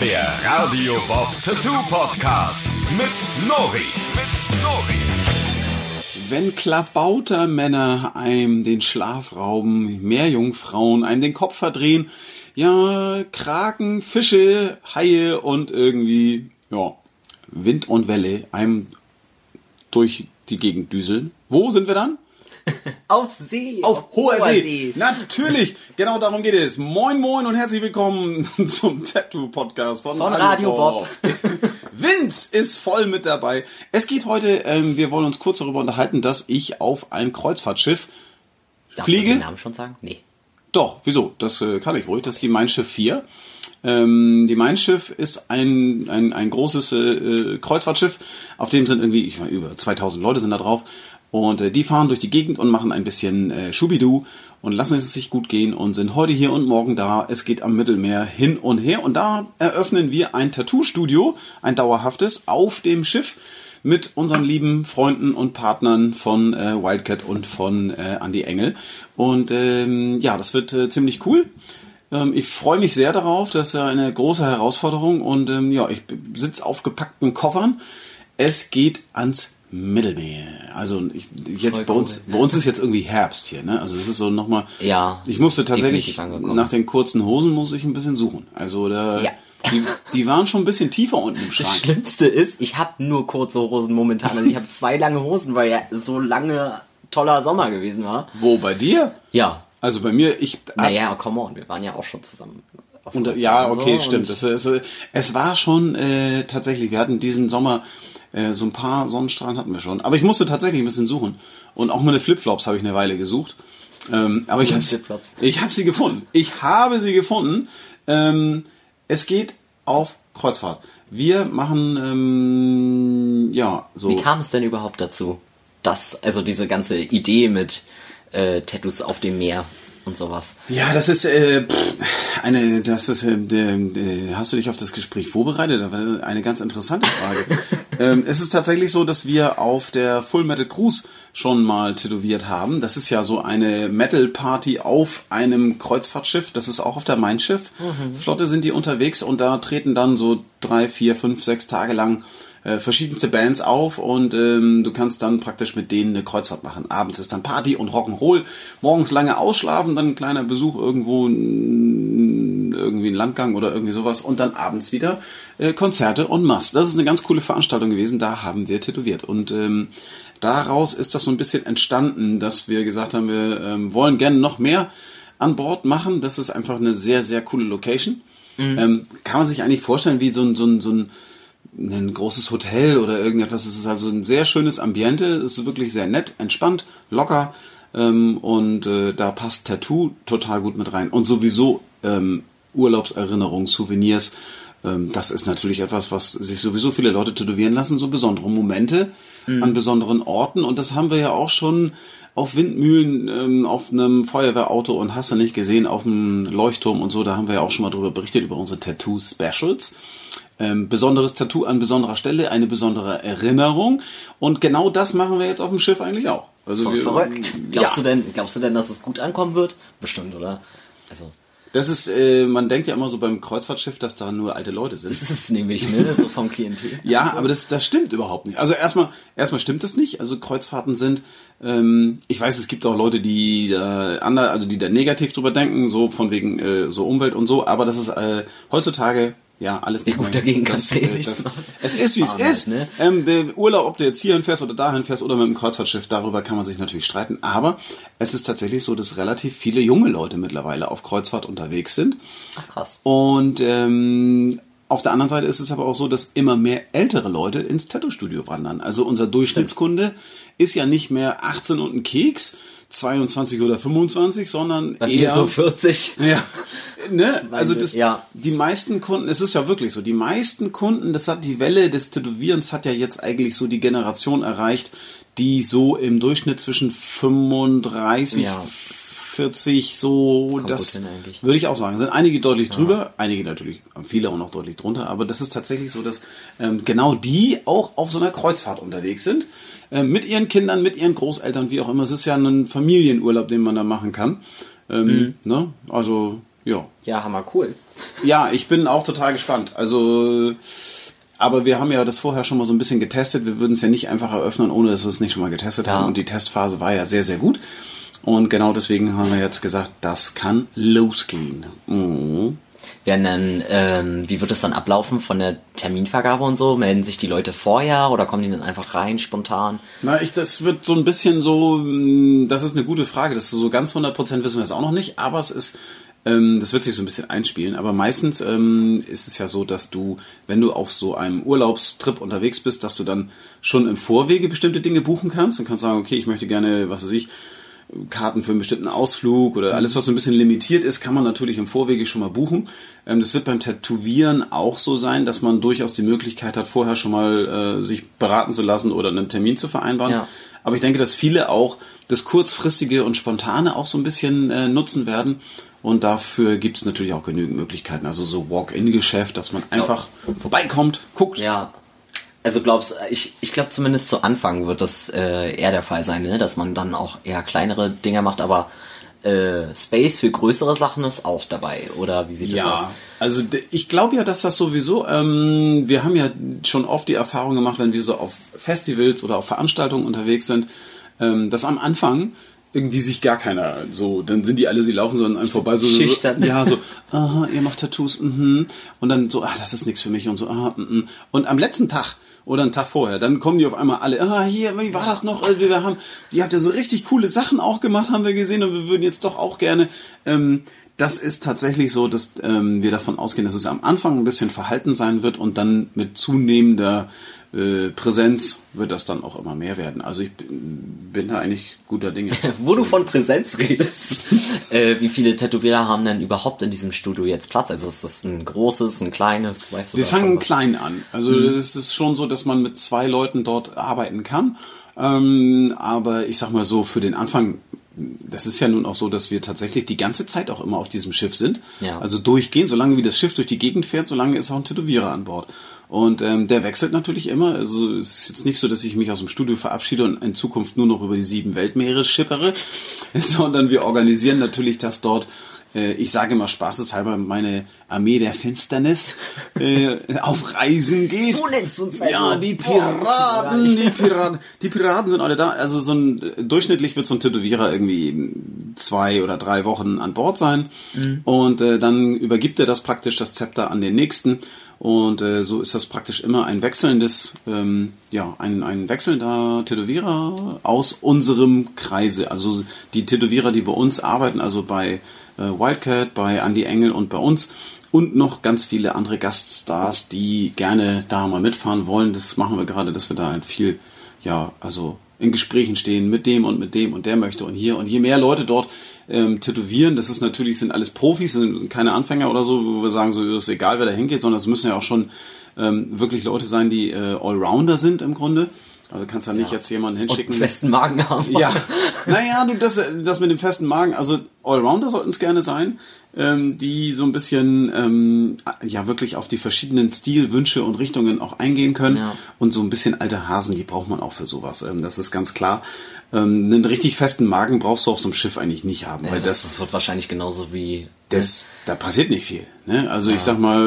Der Radio Bob Tattoo Podcast mit Nori. Mit Nori. Wenn Klabautermänner einem den Schlaf rauben, Meerjungfrauen einem den Kopf verdrehen, ja, Kraken, Fische, Haie und irgendwie, ja, Wind und Welle einem durch die Gegend düseln. Wo sind wir dann? Auf See. Auf hoher See. Natürlich, genau darum geht es. Moin, moin und herzlich willkommen zum Tattoo-Podcast von, Von Radio Bob. Vince ist voll mit dabei. Es geht heute, ähm, wir wollen uns kurz darüber unterhalten, dass ich auf ein Kreuzfahrtschiff Darfst fliege. du den Namen schon sagen? Nee. Doch, wieso? Das äh, kann ich ruhig. Das ist die Mein Schiff 4. Ähm, die Mein Schiff ist ein, ein, ein großes äh, äh, Kreuzfahrtschiff, auf dem sind irgendwie, ich meine, über 2000 Leute sind da drauf. Und äh, die fahren durch die Gegend und machen ein bisschen äh, Schubidu und lassen es sich gut gehen und sind heute hier und morgen da. Es geht am Mittelmeer hin und her und da eröffnen wir ein Tattoo-Studio, ein dauerhaftes, auf dem Schiff mit unseren lieben Freunden und Partnern von äh, Wildcat und von äh, Andy Engel. Und ähm, ja, das wird äh, ziemlich cool. Ähm, ich freue mich sehr darauf. Das ist ja eine große Herausforderung. Und ähm, ja, ich sitze auf gepackten Koffern. Es geht ans Mittelmeer. Also ich, jetzt Voll bei uns, cool. bei uns ist jetzt irgendwie Herbst hier, ne? Also es ist so nochmal. Ja, Ich musste tatsächlich nach den kurzen Hosen muss ich ein bisschen suchen. Also da, Ja. die, die waren schon ein bisschen tiefer unten im Das Schrank. Schlimmste ist, ich habe nur kurze Hosen momentan. Also ich habe zwei lange Hosen, weil ja so lange toller Sommer gewesen war. Wo bei dir? Ja. Also bei mir, ich Naja, come on, wir waren ja auch schon zusammen. auf Und, ja, okay, so stimmt. Das, ist, äh, es war schon äh, tatsächlich, wir hatten diesen Sommer äh, so ein paar Sonnenstrahlen hatten wir schon. Aber ich musste tatsächlich ein bisschen suchen. Und auch meine Flipflops habe ich eine Weile gesucht. Ähm, aber ich habe ich hab sie gefunden. Ich habe sie gefunden. Ähm, es geht auf Kreuzfahrt. Wir machen ähm, ja so. Wie kam es denn überhaupt dazu? dass also diese ganze Idee mit äh, Tattoos auf dem Meer und sowas. Ja, das ist äh, eine, das ist, äh, hast du dich auf das Gespräch vorbereitet? Das war eine ganz interessante Frage. ähm, es ist tatsächlich so, dass wir auf der Full Metal Cruise schon mal tätowiert haben. Das ist ja so eine Metal Party auf einem Kreuzfahrtschiff. Das ist auch auf der Mein Schiff. Flotte sind die unterwegs und da treten dann so drei, vier, fünf, sechs Tage lang äh, verschiedenste Bands auf und ähm, du kannst dann praktisch mit denen eine Kreuzfahrt machen. Abends ist dann Party und Rock'n'Roll, morgens lange ausschlafen, dann ein kleiner Besuch irgendwo, irgendwie ein Landgang oder irgendwie sowas und dann abends wieder äh, Konzerte und Mass. Das ist eine ganz coole Veranstaltung gewesen, da haben wir tätowiert und ähm, daraus ist das so ein bisschen entstanden, dass wir gesagt haben, wir ähm, wollen gerne noch mehr an Bord machen. Das ist einfach eine sehr, sehr coole Location. Ähm, kann man sich eigentlich vorstellen, wie so ein, so ein, so ein ein großes Hotel oder irgendetwas. Es ist also ein sehr schönes Ambiente. Es ist wirklich sehr nett, entspannt, locker. Ähm, und äh, da passt Tattoo total gut mit rein. Und sowieso ähm, Urlaubserinnerungen, Souvenirs. Ähm, das ist natürlich etwas, was sich sowieso viele Leute tätowieren lassen. So besondere Momente an besonderen Orten. Und das haben wir ja auch schon auf Windmühlen, ähm, auf einem Feuerwehrauto und hast du nicht gesehen, auf einem Leuchtturm und so. Da haben wir ja auch schon mal drüber berichtet, über unsere Tattoo-Specials ähm, besonderes Tattoo an besonderer Stelle, eine besondere Erinnerung. Und genau das machen wir jetzt auf dem Schiff eigentlich auch. Also Voll wir, verrückt. Glaubst ja, du denn, glaubst du denn, dass es gut ankommen wird? Bestimmt, oder? Also, das ist, äh, man denkt ja immer so beim Kreuzfahrtschiff, dass da nur alte Leute sind. das ist es nämlich, ne? So vom Klientel. Ja, aber das, das stimmt überhaupt nicht. Also erstmal, erstmal stimmt das nicht. Also Kreuzfahrten sind, ähm, ich weiß, es gibt auch Leute, die da ander, also die da negativ drüber denken, so von wegen äh, so Umwelt und so. Aber das ist äh, heutzutage ja alles nicht gut, mehr- dagegen kannst du eh nichts machen. Es ist wie es halt, ist. ne? Ähm, der Urlaub, ob du jetzt hierhin fährst oder dahin fährst oder mit dem Kreuzfahrtschiff, darüber kann man sich natürlich streiten. Aber es ist tatsächlich so, dass relativ viele junge Leute mittlerweile auf Kreuzfahrt unterwegs sind. Ach, krass. Und ähm, auf der anderen Seite ist es aber auch so, dass immer mehr ältere Leute ins Tattoo-Studio wandern. Also unser Durchschnittskunde ist ja nicht mehr 18 und ein Keks, 22 oder 25, sondern Bei eher so 40. ja, ne? Also das, ja. die meisten Kunden, es ist ja wirklich so, die meisten Kunden, das hat die Welle des Tätowierens hat ja jetzt eigentlich so die Generation erreicht, die so im Durchschnitt zwischen 35, Ja. 40 so, Kommt das würde ich auch sagen. Sind einige deutlich drüber, einige natürlich, viele auch noch deutlich drunter, aber das ist tatsächlich so, dass ähm, genau die auch auf so einer Kreuzfahrt unterwegs sind. Ähm, mit ihren Kindern, mit ihren Großeltern, wie auch immer. Es ist ja ein Familienurlaub, den man da machen kann. Ähm, Mhm. ne? Also, ja. Ja, hammer cool. Ja, ich bin auch total gespannt. Also, aber wir haben ja das vorher schon mal so ein bisschen getestet. Wir würden es ja nicht einfach eröffnen, ohne dass wir es nicht schon mal getestet Ja. haben. Und die Testphase war ja sehr, sehr gut. Und genau deswegen haben wir jetzt gesagt, das kann losgehen. Mhm. Werden dann, ähm, wie wird es dann ablaufen von der Terminvergabe und so? Melden sich die Leute vorher oder kommen die dann einfach rein spontan? Na, ich, das wird so ein bisschen so, mh, das ist eine gute Frage. Das ist so ganz 100% wissen wir es auch noch nicht, aber es ist, ähm, das wird sich so ein bisschen einspielen. Aber meistens ähm, ist es ja so, dass du, wenn du auf so einem Urlaubstrip unterwegs bist, dass du dann schon im Vorwege bestimmte Dinge buchen kannst und kannst sagen, okay, ich möchte gerne, was weiß ich, Karten für einen bestimmten Ausflug oder alles, was so ein bisschen limitiert ist, kann man natürlich im Vorwege schon mal buchen. Ähm, das wird beim Tätowieren auch so sein, dass man durchaus die Möglichkeit hat, vorher schon mal äh, sich beraten zu lassen oder einen Termin zu vereinbaren. Ja. Aber ich denke, dass viele auch das kurzfristige und spontane auch so ein bisschen äh, nutzen werden. Und dafür gibt es natürlich auch genügend Möglichkeiten. Also so Walk-in-Geschäft, dass man einfach vorbeikommt, guckt. Ja. Also glaubst ich, ich glaube zumindest zu Anfang wird das äh, eher der Fall sein, ne? dass man dann auch eher kleinere Dinger macht, aber äh, Space für größere Sachen ist auch dabei, oder wie sieht das aus? Ja, also ich glaube ja, dass das sowieso, ähm, wir haben ja schon oft die Erfahrung gemacht, wenn wir so auf Festivals oder auf Veranstaltungen unterwegs sind, ähm, dass am Anfang irgendwie sich gar keiner so, dann sind die alle, sie laufen so an einem vorbei, so, so ja, so, aha, ihr macht Tattoos, mhm. und dann so, ah, das ist nichts für mich und so, aha, mhm. und am letzten Tag oder einen Tag vorher, dann kommen die auf einmal alle, ah, hier, wie war das noch, Äh, wir haben, die habt ja so richtig coole Sachen auch gemacht, haben wir gesehen und wir würden jetzt doch auch gerne, ähm, das ist tatsächlich so, dass ähm, wir davon ausgehen, dass es am Anfang ein bisschen verhalten sein wird und dann mit zunehmender äh, Präsenz wird das dann auch immer mehr werden. Also ich bin, da eigentlich guter Dinge. Wo du von Präsenz redest, äh, wie viele Tätowierer haben denn überhaupt in diesem Studio jetzt Platz? Also ist das ein großes, ein kleines, weißt du? Wir fangen klein an. Also es ist schon so, dass man mit zwei Leuten dort arbeiten kann. Ähm, aber ich sag mal so, für den Anfang, das ist ja nun auch so, dass wir tatsächlich die ganze Zeit auch immer auf diesem Schiff sind. Ja. Also durchgehend, solange wie das Schiff durch die Gegend fährt, solange ist auch ein Tätowierer an Bord. Und ähm, der wechselt natürlich immer. Also es ist jetzt nicht so, dass ich mich aus dem Studio verabschiede und in Zukunft nur noch über die sieben Weltmeere schippere, sondern wir organisieren natürlich, dass dort äh, ich sage immer spaßeshalber, meine Armee der Finsternis äh, auf Reisen geht. So nennst du uns also. Ja, die Boah, Piraten, die Piraten, die Piraten sind alle da. Also so ein durchschnittlich wird so ein Tätowierer irgendwie zwei oder drei Wochen an Bord sein und äh, dann übergibt er das praktisch das Zepter an den nächsten und äh, so ist das praktisch immer ein wechselndes, ähm, ja, ein, ein wechselnder Tätowierer aus unserem Kreise. Also die Tätowierer, die bei uns arbeiten, also bei Wildcat, bei Andy Engel und bei uns und noch ganz viele andere Gaststars, die gerne da mal mitfahren wollen. Das machen wir gerade, dass wir da halt viel, ja, also in Gesprächen stehen mit dem und mit dem und der möchte und hier und je mehr Leute dort ähm, tätowieren, das ist natürlich, sind alles Profis, sind keine Anfänger oder so, wo wir sagen, so ist egal, wer da hingeht, sondern es müssen ja auch schon ähm, wirklich Leute sein, die äh, Allrounder sind im Grunde. Also kannst ja nicht jetzt jemanden Und hinschicken. einen festen Magen haben. Ja, naja, du, das, das mit dem festen Magen, also Allrounder sollten es gerne sein, ähm, die so ein bisschen, ähm, ja, wirklich auf die verschiedenen Stilwünsche und Richtungen auch eingehen können. Ja. Und so ein bisschen alte Hasen, die braucht man auch für sowas. Ähm, das ist ganz klar. Ähm, einen richtig festen Magen brauchst du auf so einem Schiff eigentlich nicht haben, Ja, weil das, das, das wird wahrscheinlich genauso wie das, da passiert nicht viel. Ne? Also ich sag mal,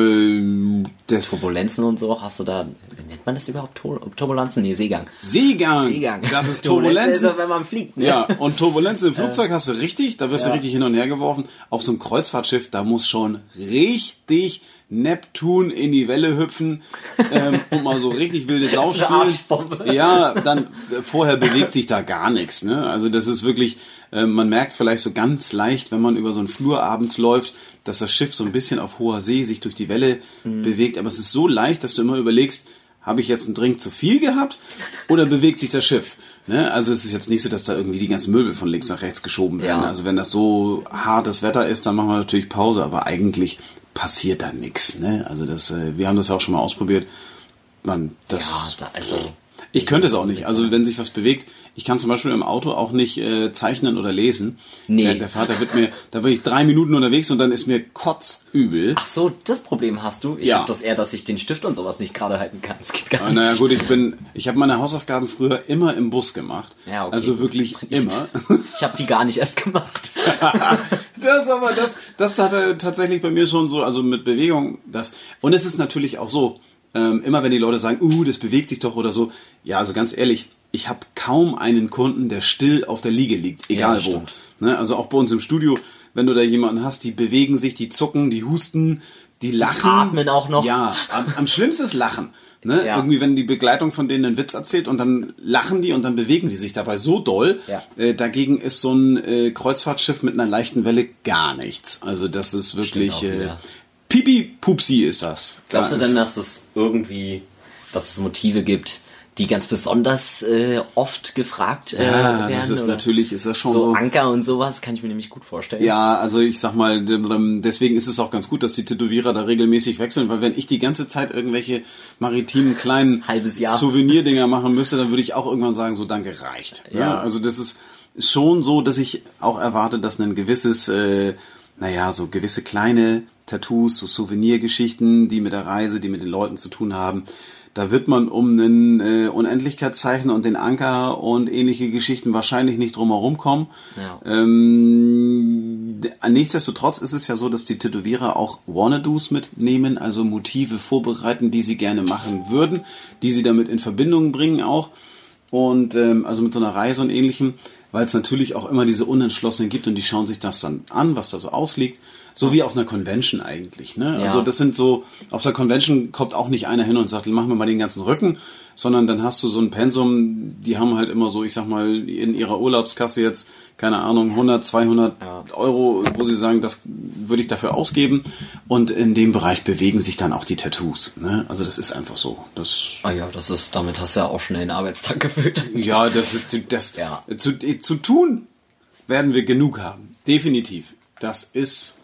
der Turbulenzen und so. Hast du da, nennt man das überhaupt? Tur Turbulenzen? Nee, Seegang. Seegang, Seegang. das ist Turbulenz Turbulenzen. ist, wenn man fliegt. Ne? Ja, und Turbulenz im Flugzeug hast du richtig, da wirst Ja. du richtig hin und her geworfen. Auf so einem Kreuzfahrtschiff, da muss schon richtig Neptun in die Welle hüpfen ähm, und mal so richtig wilde Sau Das spielen. Ja, dann äh, vorher bewegt sich da gar nichts. Ne? Also das ist wirklich, äh, man merkt vielleicht so ganz leicht, wenn man über so einen Flur abends läuft, dass das Schiff so ein bisschen auf hoher See sich durch die Welle Mhm. bewegt. Aber es ist so leicht, dass du immer überlegst, habe ich jetzt einen Drink zu viel gehabt oder bewegt sich das Schiff? Ne? Also es ist jetzt nicht so, dass da irgendwie die ganzen Möbel von links nach rechts geschoben werden. Ja. Also wenn das so hartes Wetter ist, dann machen wir natürlich Pause, aber eigentlich passiert da nichts. Ne? Also das, äh, wir haben das ja auch schon mal ausprobiert. Man, das, Ja, da, also. ich könnte es auch nicht. Also wenn sich was bewegt, ich kann zum Beispiel im Auto auch nicht äh, zeichnen oder lesen. Nee. Der, der Vater wird mir, da bin ich drei Minuten unterwegs und dann ist mir kotzübel. Ach so, das Problem hast du. Ich Ja. habe das eher, dass ich den Stift und sowas nicht gerade halten kann. Das geht gar Ah, nicht. naja gut, ich bin, ich habe meine Hausaufgaben früher immer im Bus gemacht. Ja, okay. Also wirklich trainiert. immer. Ich habe die gar nicht erst gemacht. Das aber, das, das hat er tatsächlich bei mir schon so, also mit Bewegung, das. Und es ist natürlich auch so, ähm, immer wenn die Leute sagen, uh, das bewegt sich doch oder so. Ja, also ganz ehrlich, ich habe kaum einen Kunden, der still auf der Liege liegt, egal Ja, wo. Ne? Also auch bei uns im Studio, wenn du da jemanden hast, die bewegen sich, die zucken, die husten, die lachen. atmen auch noch. Ja, am, am schlimmsten ist Lachen. Ne? Ja. Irgendwie, wenn die Begleitung von denen einen Witz erzählt und dann lachen die und dann bewegen die sich dabei so doll. Ja. Äh, dagegen ist so ein äh, Kreuzfahrtschiff mit einer leichten Welle gar nichts. Also das ist wirklich auch äh. Pipi Pupsi ist das. Glaubst du denn, dass es irgendwie, dass es Motive gibt, die ganz besonders äh, oft gefragt äh, Ja, werden? das ist oder? natürlich, ist das schon so, so. Anker und sowas kann ich mir nämlich gut vorstellen. Ja, also ich sag mal, deswegen ist es auch ganz gut, dass die Tätowierer da regelmäßig wechseln, weil wenn ich die ganze Zeit irgendwelche maritimen kleinen Halbes Jahr. Souvenirdinger machen müsste, dann würde ich auch irgendwann sagen, so danke reicht. Ja. Ja. also das ist schon so, dass ich auch erwarte, dass ein gewisses, äh, naja, so gewisse kleine Tattoos, so Souvenirgeschichten, die mit der Reise, die mit den Leuten zu tun haben, da wird man um ein äh, Unendlichkeitszeichen und den Anker und ähnliche Geschichten wahrscheinlich nicht drum herum kommen. Ja. Ähm, nichtsdestotrotz ist es ja so, dass die Tätowierer auch Wannadoos mitnehmen, also Motive vorbereiten, die sie gerne machen würden, die sie damit in Verbindung bringen auch. Und ähm, also mit so einer Reise und ähnlichem, weil es natürlich auch immer diese Unentschlossenen gibt und die schauen sich das dann an, was da so ausliegt. So wie auf einer Convention eigentlich. Ne? Ja. Also das sind so, auf der Convention kommt auch nicht einer hin und sagt, machen wir mal den ganzen Rücken, sondern dann hast du so ein Pensum, die haben halt immer so, ich sag mal, in ihrer Urlaubskasse jetzt, keine Ahnung, 100, 200 Ja. Euro, wo sie sagen, das würde ich dafür ausgeben. Und in dem Bereich bewegen sich dann auch die Tattoos. Ne? Also das ist einfach so. Das Ah ja, das ist, damit hast du ja auch schnell einen Arbeitstag gefüllt. ja, das ist das Ja. zu, zu tun werden wir genug haben. Definitiv. Das ist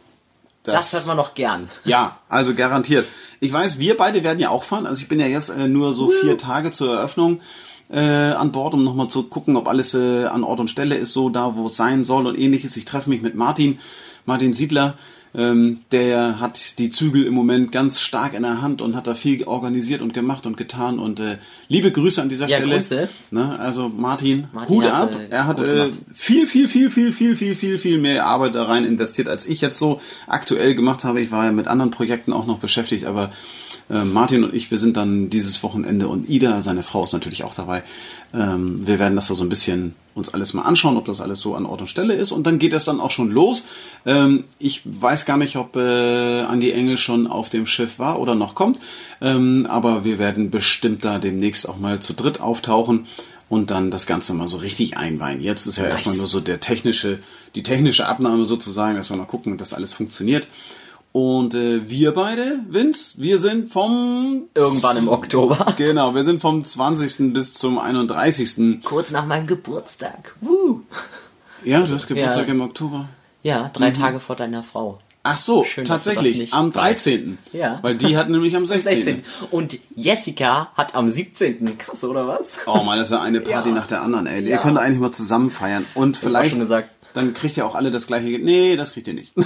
Das hört man noch gern. Ja, also garantiert. Ich weiß, wir beide werden ja auch fahren. Also ich bin ja jetzt äh, nur so vier Tage zur Eröffnung äh, an Bord, um nochmal zu gucken, ob alles äh, an Ort und Stelle ist, so da, wo es sein soll und ähnliches. Ich treffe mich mit Martin, Martin Siedler. Ähm, der hat die Zügel im Moment ganz stark in der Hand und hat da viel organisiert und gemacht und getan. Und äh, liebe Grüße an dieser Ja, Stelle. Grüße. Ne, also Martin, Martin, Hut ab. du Er hat äh, viel, viel, viel, viel, viel, viel, viel, viel mehr Arbeit da rein investiert, als ich jetzt so aktuell gemacht habe. Ich war ja mit anderen Projekten auch noch beschäftigt, aber äh, Martin und ich, wir sind dann dieses Wochenende und Ida, seine Frau, ist natürlich auch dabei. Ähm, wir werden das da so ein bisschen uns alles mal anschauen, ob das alles so an Ort und Stelle ist und dann geht das dann auch schon los. Ähm, ich weiß gar nicht, ob äh, Andi Engel schon auf dem Schiff war oder noch kommt, ähm, aber wir werden bestimmt da demnächst auch mal zu dritt auftauchen und dann das Ganze mal so richtig einweihen. Jetzt ist ja erstmal nur so der technische, die technische Abnahme sozusagen, dass wir mal gucken, dass alles funktioniert. Und äh, wir beide, Vince, wir sind vom Irgendwann im Oktober. Genau, wir sind vom 20. bis zum 31. Kurz nach meinem Geburtstag. Woo. Ja, du hast Geburtstag Ja. im Oktober. Ja, drei Tage vor deiner Frau. Ach so, Schön, tatsächlich, am weißt. 13. Ja. Weil die hat nämlich am 16. 16. Und Jessica hat am 17. Krass, oder was? Oh man, das ist ja eine Party Ja. nach der anderen, ey. Ihr Ja. könnt eigentlich mal zusammen feiern. Und vielleicht, schon gesagt. Dann kriegt ihr auch alle das gleiche. Nee, das kriegt ihr nicht.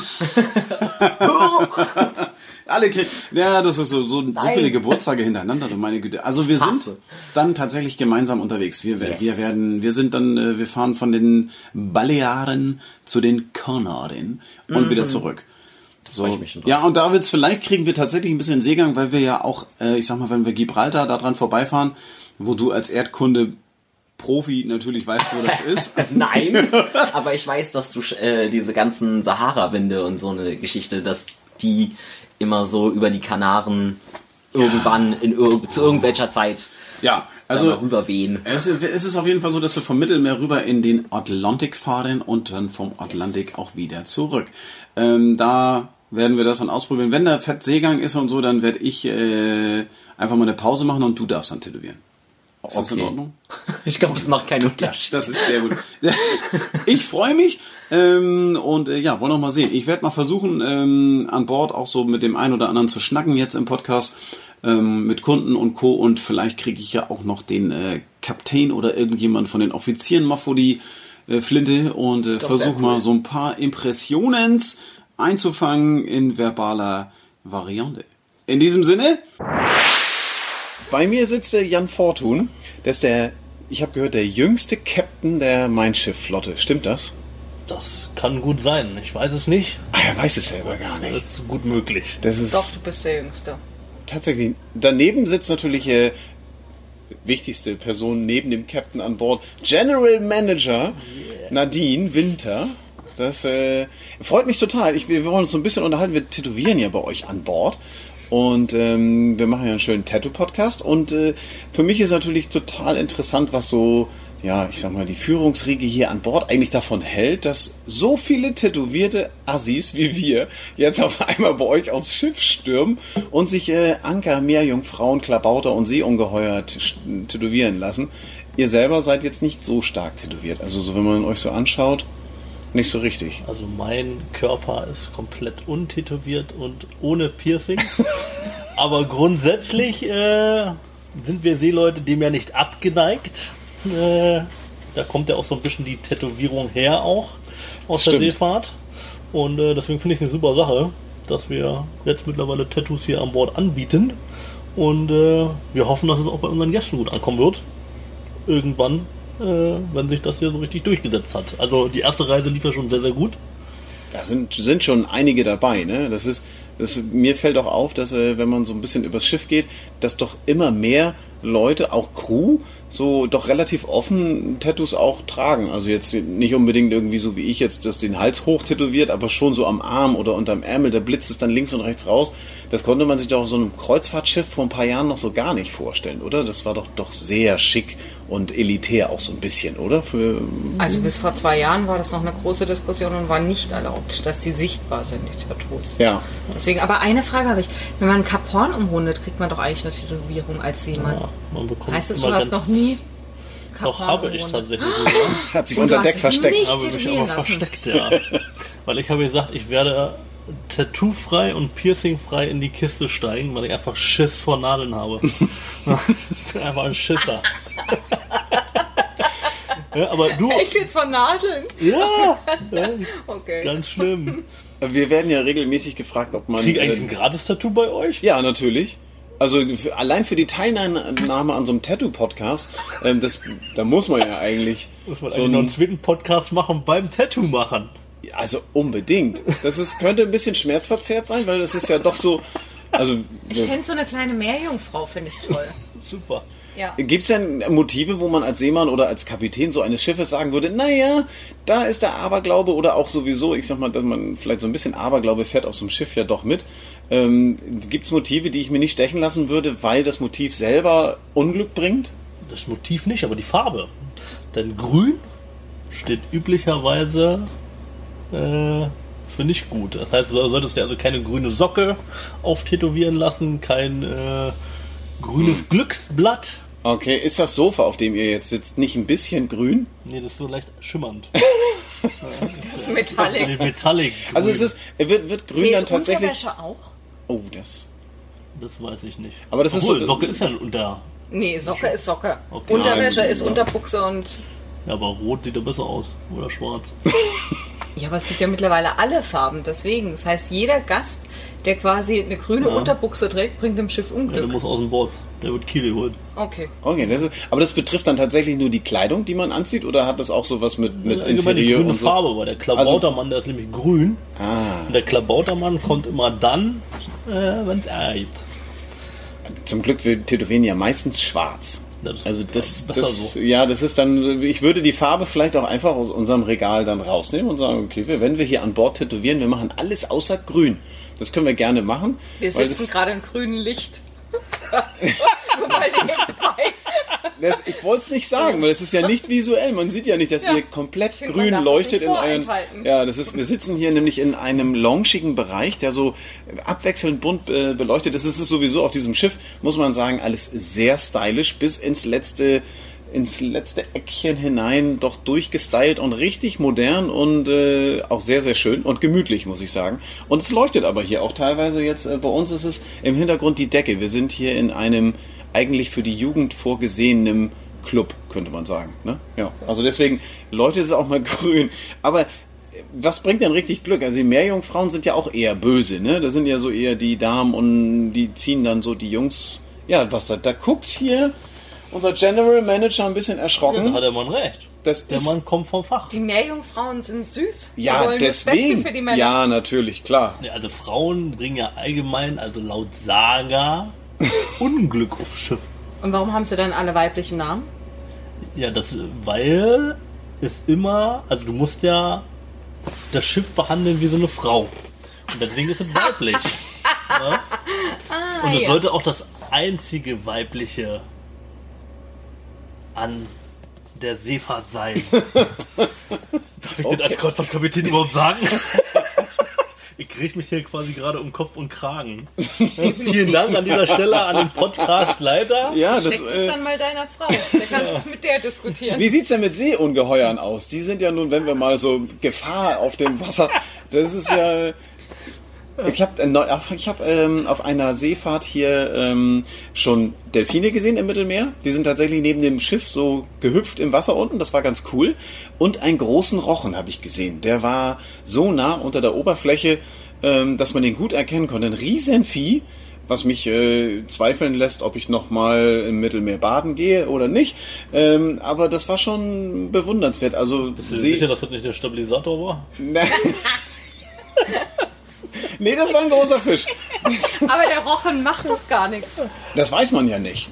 alle kriegen, ja, das ist so, so, so viele Geburtstage hintereinander, du meine Güte. Also wir sind Hasse. dann tatsächlich gemeinsam unterwegs. Wir, Yes. wir werden, wir sind dann, äh, wir fahren von den Balearen zu den Kanaren und wieder zurück. So. Ja, und da wird's, vielleicht kriegen wir tatsächlich ein bisschen Seegang, weil wir ja auch, äh, ich sag mal, wenn wir Gibraltar da dran vorbeifahren, wo du als Erdkunde Profi natürlich weißt, wo das ist. Nein, aber ich weiß, dass du äh, diese ganzen Sahara-Winde und so eine Geschichte, dass die immer so über die Kanaren irgendwann in ir zu irgendwelcher Zeit Ja, also rüberwehen. es, es ist auf jeden Fall so, dass wir vom Mittelmeer rüber in den Atlantik fahren und dann vom Atlantik auch wieder zurück. Ähm, da werden wir das dann ausprobieren. Wenn da Fett Seegang ist und so, dann werde ich äh, einfach mal eine Pause machen und du darfst dann tätowieren. Ist das in Okay. Ordnung? Ich glaube, es macht keinen Unterschied. Das ist sehr gut. Ich freue mich ähm, und äh, ja, wollen noch mal sehen. Ich werde mal versuchen, ähm, an Bord auch so mit dem einen oder anderen zu schnacken jetzt im Podcast ähm, mit Kunden und Co. Und vielleicht kriege ich ja auch noch den äh, Kapitän oder irgendjemand von den Offizieren mal vor die äh, Flinte und äh, versuche cool. mal so ein paar Impressionen einzufangen in verbaler Variante. In diesem Sinne. Bei mir sitzt der Jan Fortun. Der ist der, ich habe gehört, der jüngste Captain der Mein Schiff Flotte. Stimmt das? Das kann gut sein. Ich weiß es nicht. Ah, er weiß es selber gar Das nicht. ist gut möglich. Das ist Doch, du bist der Jüngste. tatsächlich. Daneben sitzt natürlich äh, wichtigste Person neben dem Captain an Bord, General Manager Nadine Winter. Das äh, freut mich total. Ich, wir wollen uns so ein bisschen unterhalten. Wir tätowieren ja bei euch an Bord. Und ähm, wir machen ja einen schönen Tattoo-Podcast. Und äh, für mich ist natürlich total interessant, was so, ja, ich sag mal, die Führungsriege hier an Bord eigentlich davon hält, dass so viele tätowierte Assis wie wir jetzt auf einmal bei euch aufs Schiff stürmen und sich äh, Anker, Meerjungfrauen, Klabauter und Seeungeheuer tätowieren lassen. Ihr selber seid jetzt nicht so stark tätowiert. Also so, wenn man euch so anschaut, nicht so richtig. Also mein Körper ist komplett untätowiert und ohne Piercing. Aber grundsätzlich äh, sind wir Seeleute dem ja nicht abgeneigt. Äh, da kommt ja auch so ein bisschen die Tätowierung her auch aus Stimmt. der Seefahrt. Und äh, deswegen finde ich es eine super Sache, dass wir jetzt mittlerweile Tattoos hier an Bord anbieten. Und äh, wir hoffen, dass es auch bei unseren Gästen gut ankommen wird. Irgendwann, äh, wenn sich das hier so richtig durchgesetzt hat. Also die erste Reise lief ja schon sehr, sehr gut. Da sind, sind schon einige dabei, ne? Das ist, das, mir fällt auch auf, dass äh, wenn man so ein bisschen übers Schiff geht, dass doch immer mehr Leute, auch Crew, so doch relativ offen Tattoos auch tragen. Also jetzt nicht unbedingt irgendwie so wie ich jetzt das den Hals hoch tätowiert, aber schon so am Arm oder unterm Ärmel, da blitzt es dann links und rechts raus. Das konnte man sich doch auf so einem Kreuzfahrtschiff vor ein paar Jahren noch so gar nicht vorstellen, oder? Das war doch doch sehr schick und elitär auch so ein bisschen, oder? Für Also bis vor zwei Jahren war das noch eine große Diskussion und war nicht erlaubt, dass die sichtbar sind, die Tattoos. ja. Deswegen, aber eine Frage habe ich. Wenn man ein Kap Horn umrundet, kriegt man doch eigentlich eine Tätowierung als Seemann. Ja, man bekommt heißt das, du hast noch nie Kap Doch, habe ich tatsächlich sogar. Hat sich Und unter Deck versteckt. nicht habe mich aber lassen. versteckt, ja. Weil ich habe gesagt, ich werde tattoofrei und piercingfrei in die Kiste steigen, weil ich einfach Schiss vor Nadeln habe. ich bin einfach ein Schisser. ja, aber du, Echt jetzt von Nadeln? ja, ja, Okay. ganz schlimm. Wir werden ja regelmäßig gefragt, ob man. Krieg ich eigentlich äh, ein Gratis-Tattoo bei euch? Ja, natürlich. Also für, allein für die Teilnahme an so einem Tattoo-Podcast, ähm, das, da muss man ja eigentlich Muss man so eigentlich noch einen ein, zweiten Podcast machen beim Tattoo machen. also unbedingt. Das ist, könnte ein bisschen schmerzverzerrt sein, weil das ist ja doch so. Also Ich fände so eine kleine Meerjungfrau, finde ich toll. Super. Ja. gibt es denn Motive, wo man als Seemann oder als Kapitän so eines Schiffes sagen würde, naja, da ist der Aberglaube oder auch sowieso, ich sag mal, dass man vielleicht so ein bisschen Aberglaube fährt auf so einem Schiff ja doch mit. Ähm, gibt es Motive, die ich mir nicht stechen lassen würde, weil das Motiv selber Unglück bringt? Das Motiv nicht, aber die Farbe. Denn grün steht üblicherweise äh, für nicht gut. Das heißt, du solltest dir also keine grüne Socke auftätowieren lassen, kein äh, grünes Glücksblatt. Okay, ist das Sofa, auf dem ihr jetzt sitzt, nicht ein bisschen grün? Nee, das ist so leicht schimmernd. Das ist Metallic. Metallic. Also es ist, wird, wird grün dann Zählt tatsächlich. Unterwäsche auch? Oh, das. Das weiß ich nicht. Aber das ist Obwohl, so- Socke ist ja unter. Nee, Socke ist Socke. Okay. Unterwäsche Nein. ist Unterbuchse und... Ja, aber rot sieht ja besser aus. Oder schwarz. Ja, aber es gibt ja mittlerweile alle Farben, deswegen. Das heißt, jeder Gast, der quasi eine grüne Ja. Unterbuchse trägt, bringt dem Schiff Ja, der Unglück. muss aus dem Boss. Der wird Kiel geholt. Okay. Okay, das ist, aber das betrifft dann tatsächlich nur die Kleidung, die man anzieht, oder hat das auch sowas mit, mit Allgemein die Interieur grüne und so? Farbe, weil der Klabautermann, der ist nämlich grün. Ah, Und der Klabautermann kommt immer dann, äh, wenn es Ärger gibt. zum Glück wir tätowieren ja meistens schwarz. Das Also das, das so. ja, das ist dann, ich würde die Farbe vielleicht auch einfach aus unserem Regal dann rausnehmen und sagen, okay, wir, wenn wir hier an Bord tätowieren, wir machen alles außer grün. Das können wir gerne machen. Wir sitzen das- gerade im grünen Licht. Das, ich wollte es nicht sagen, weil es ist ja nicht visuell. Man sieht ja nicht, dass Ja. ihr komplett finde, man grün leuchtet in euren. Ja, das ist. Wir sitzen hier nämlich in einem launchigen Bereich, der so abwechselnd bunt äh, beleuchtet ist. Es ist sowieso auf diesem Schiff, muss man sagen, alles sehr stylisch bis ins letzte ins letzte Eckchen hinein doch durchgestylt und richtig modern und äh, auch sehr, sehr schön und gemütlich, muss ich sagen. Und es leuchtet aber hier auch teilweise jetzt, äh, bei uns ist es im Hintergrund die Decke. Wir sind hier in einem eigentlich für die Jugend vorgesehenen Club, könnte man sagen. Ne? Ja, also deswegen leuchtet es auch mal grün. Aber äh, was bringt denn richtig Glück? Also die Meerjungfrauen sind ja auch eher böse, ne? Das sind ja so eher die Damen und die ziehen dann so die Jungs. Ja, was da, da guckt hier unser General Manager ein bisschen Ja, da erschrocken. hat der Mann recht. das Der ist Mann kommt vom Fach. Die Meerjungfrauen sind süß. Ja deswegen. für die Männer. Ja, natürlich, klar. Ja, Also Frauen bringen ja allgemein, also laut Saga, Unglück auf Schiff. Und warum haben sie dann alle weiblichen Namen? Ja, das, weil es immer, also du musst ja das Schiff behandeln wie so eine Frau. Und deswegen ist es weiblich. ja? Und es ja. sollte auch das einzige weibliche an der Seefahrt sein. Darf ich das als Kreuzfahrtkapitän überhaupt sagen? Ich kriege mich hier quasi gerade um Kopf und Kragen. Vielen Dank an dieser Stelle an den Podcast-Leiter. Ja, das. Steck es Äh, dann mal deiner Frau. Da kannst du es mit der diskutieren. wie sieht's denn mit Seeungeheuern aus? Die sind ja nun, wenn wir mal so Gefahr auf dem Wasser. Das ist ja. Ich habe ich hab, ähm, auf einer Seefahrt hier ähm, schon Delfine gesehen im Mittelmeer. Die sind tatsächlich neben dem Schiff so gehüpft im Wasser unten. Das war ganz cool. Und einen großen Rochen habe ich gesehen. Der war so nah unter der Oberfläche, ähm, dass man den gut erkennen konnte. Ein Riesenvieh, was mich äh, zweifeln lässt, ob ich noch mal im Mittelmeer baden gehe oder nicht. Ähm, aber das war schon bewundernswert. Also Bist du sicher, dass das nicht der Stabilisator war? nee, das war ein großer Fisch. Aber der Rochen macht doch gar nichts. Das weiß man ja nicht.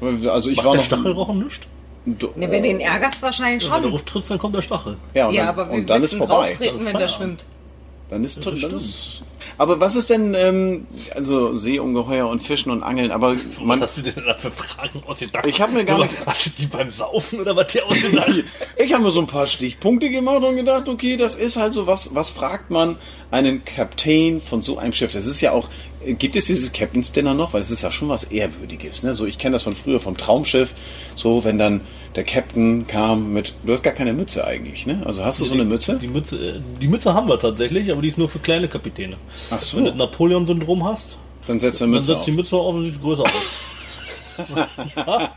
Also ich Macht war der noch Stachelrochen nicht? Ne, wenn du ihn ärgerst, wahrscheinlich Wenn du schon. auftrittst, dann kommt der Stachel. Ja, und Ja, dann, aber wir und dann ist müssen vorbei. Dann ist wenn der schwimmt. Dann ist, Das dann ist aber was ist denn, ähm, also Seeungeheuer und Fischen und Angeln, aber Was man, hast du denn da für Fragen ausgedacht? Ich hab mir gar nicht- Hast du die beim Saufen oder was dir ausgedacht? ich habe mir so ein paar Stichpunkte gemacht und gedacht, okay, das ist halt so, was, was fragt man einen Kapitän von so einem Schiff? Das ist ja auch, gibt es dieses Captain's Dinner noch? Weil es ist ja schon was Ehrwürdiges, ne? So, ich kenne das von früher vom Traumschiff, so, wenn dann der Captain kam mit, du hast gar keine Mütze eigentlich, ne? Also hast du so eine Mütze? Die Mütze, äh, die Mütze haben wir tatsächlich, aber die ist nur für kleine Kapitäne. Ach so. Wenn du das Napoleon-Syndrom hast, Dann setzt er dann Mütze setzt auf. die Mütze auf und sieht größer aus. Ja.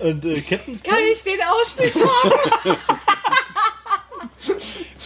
Und äh, Captain's Kann ich den Ausschnitt haben?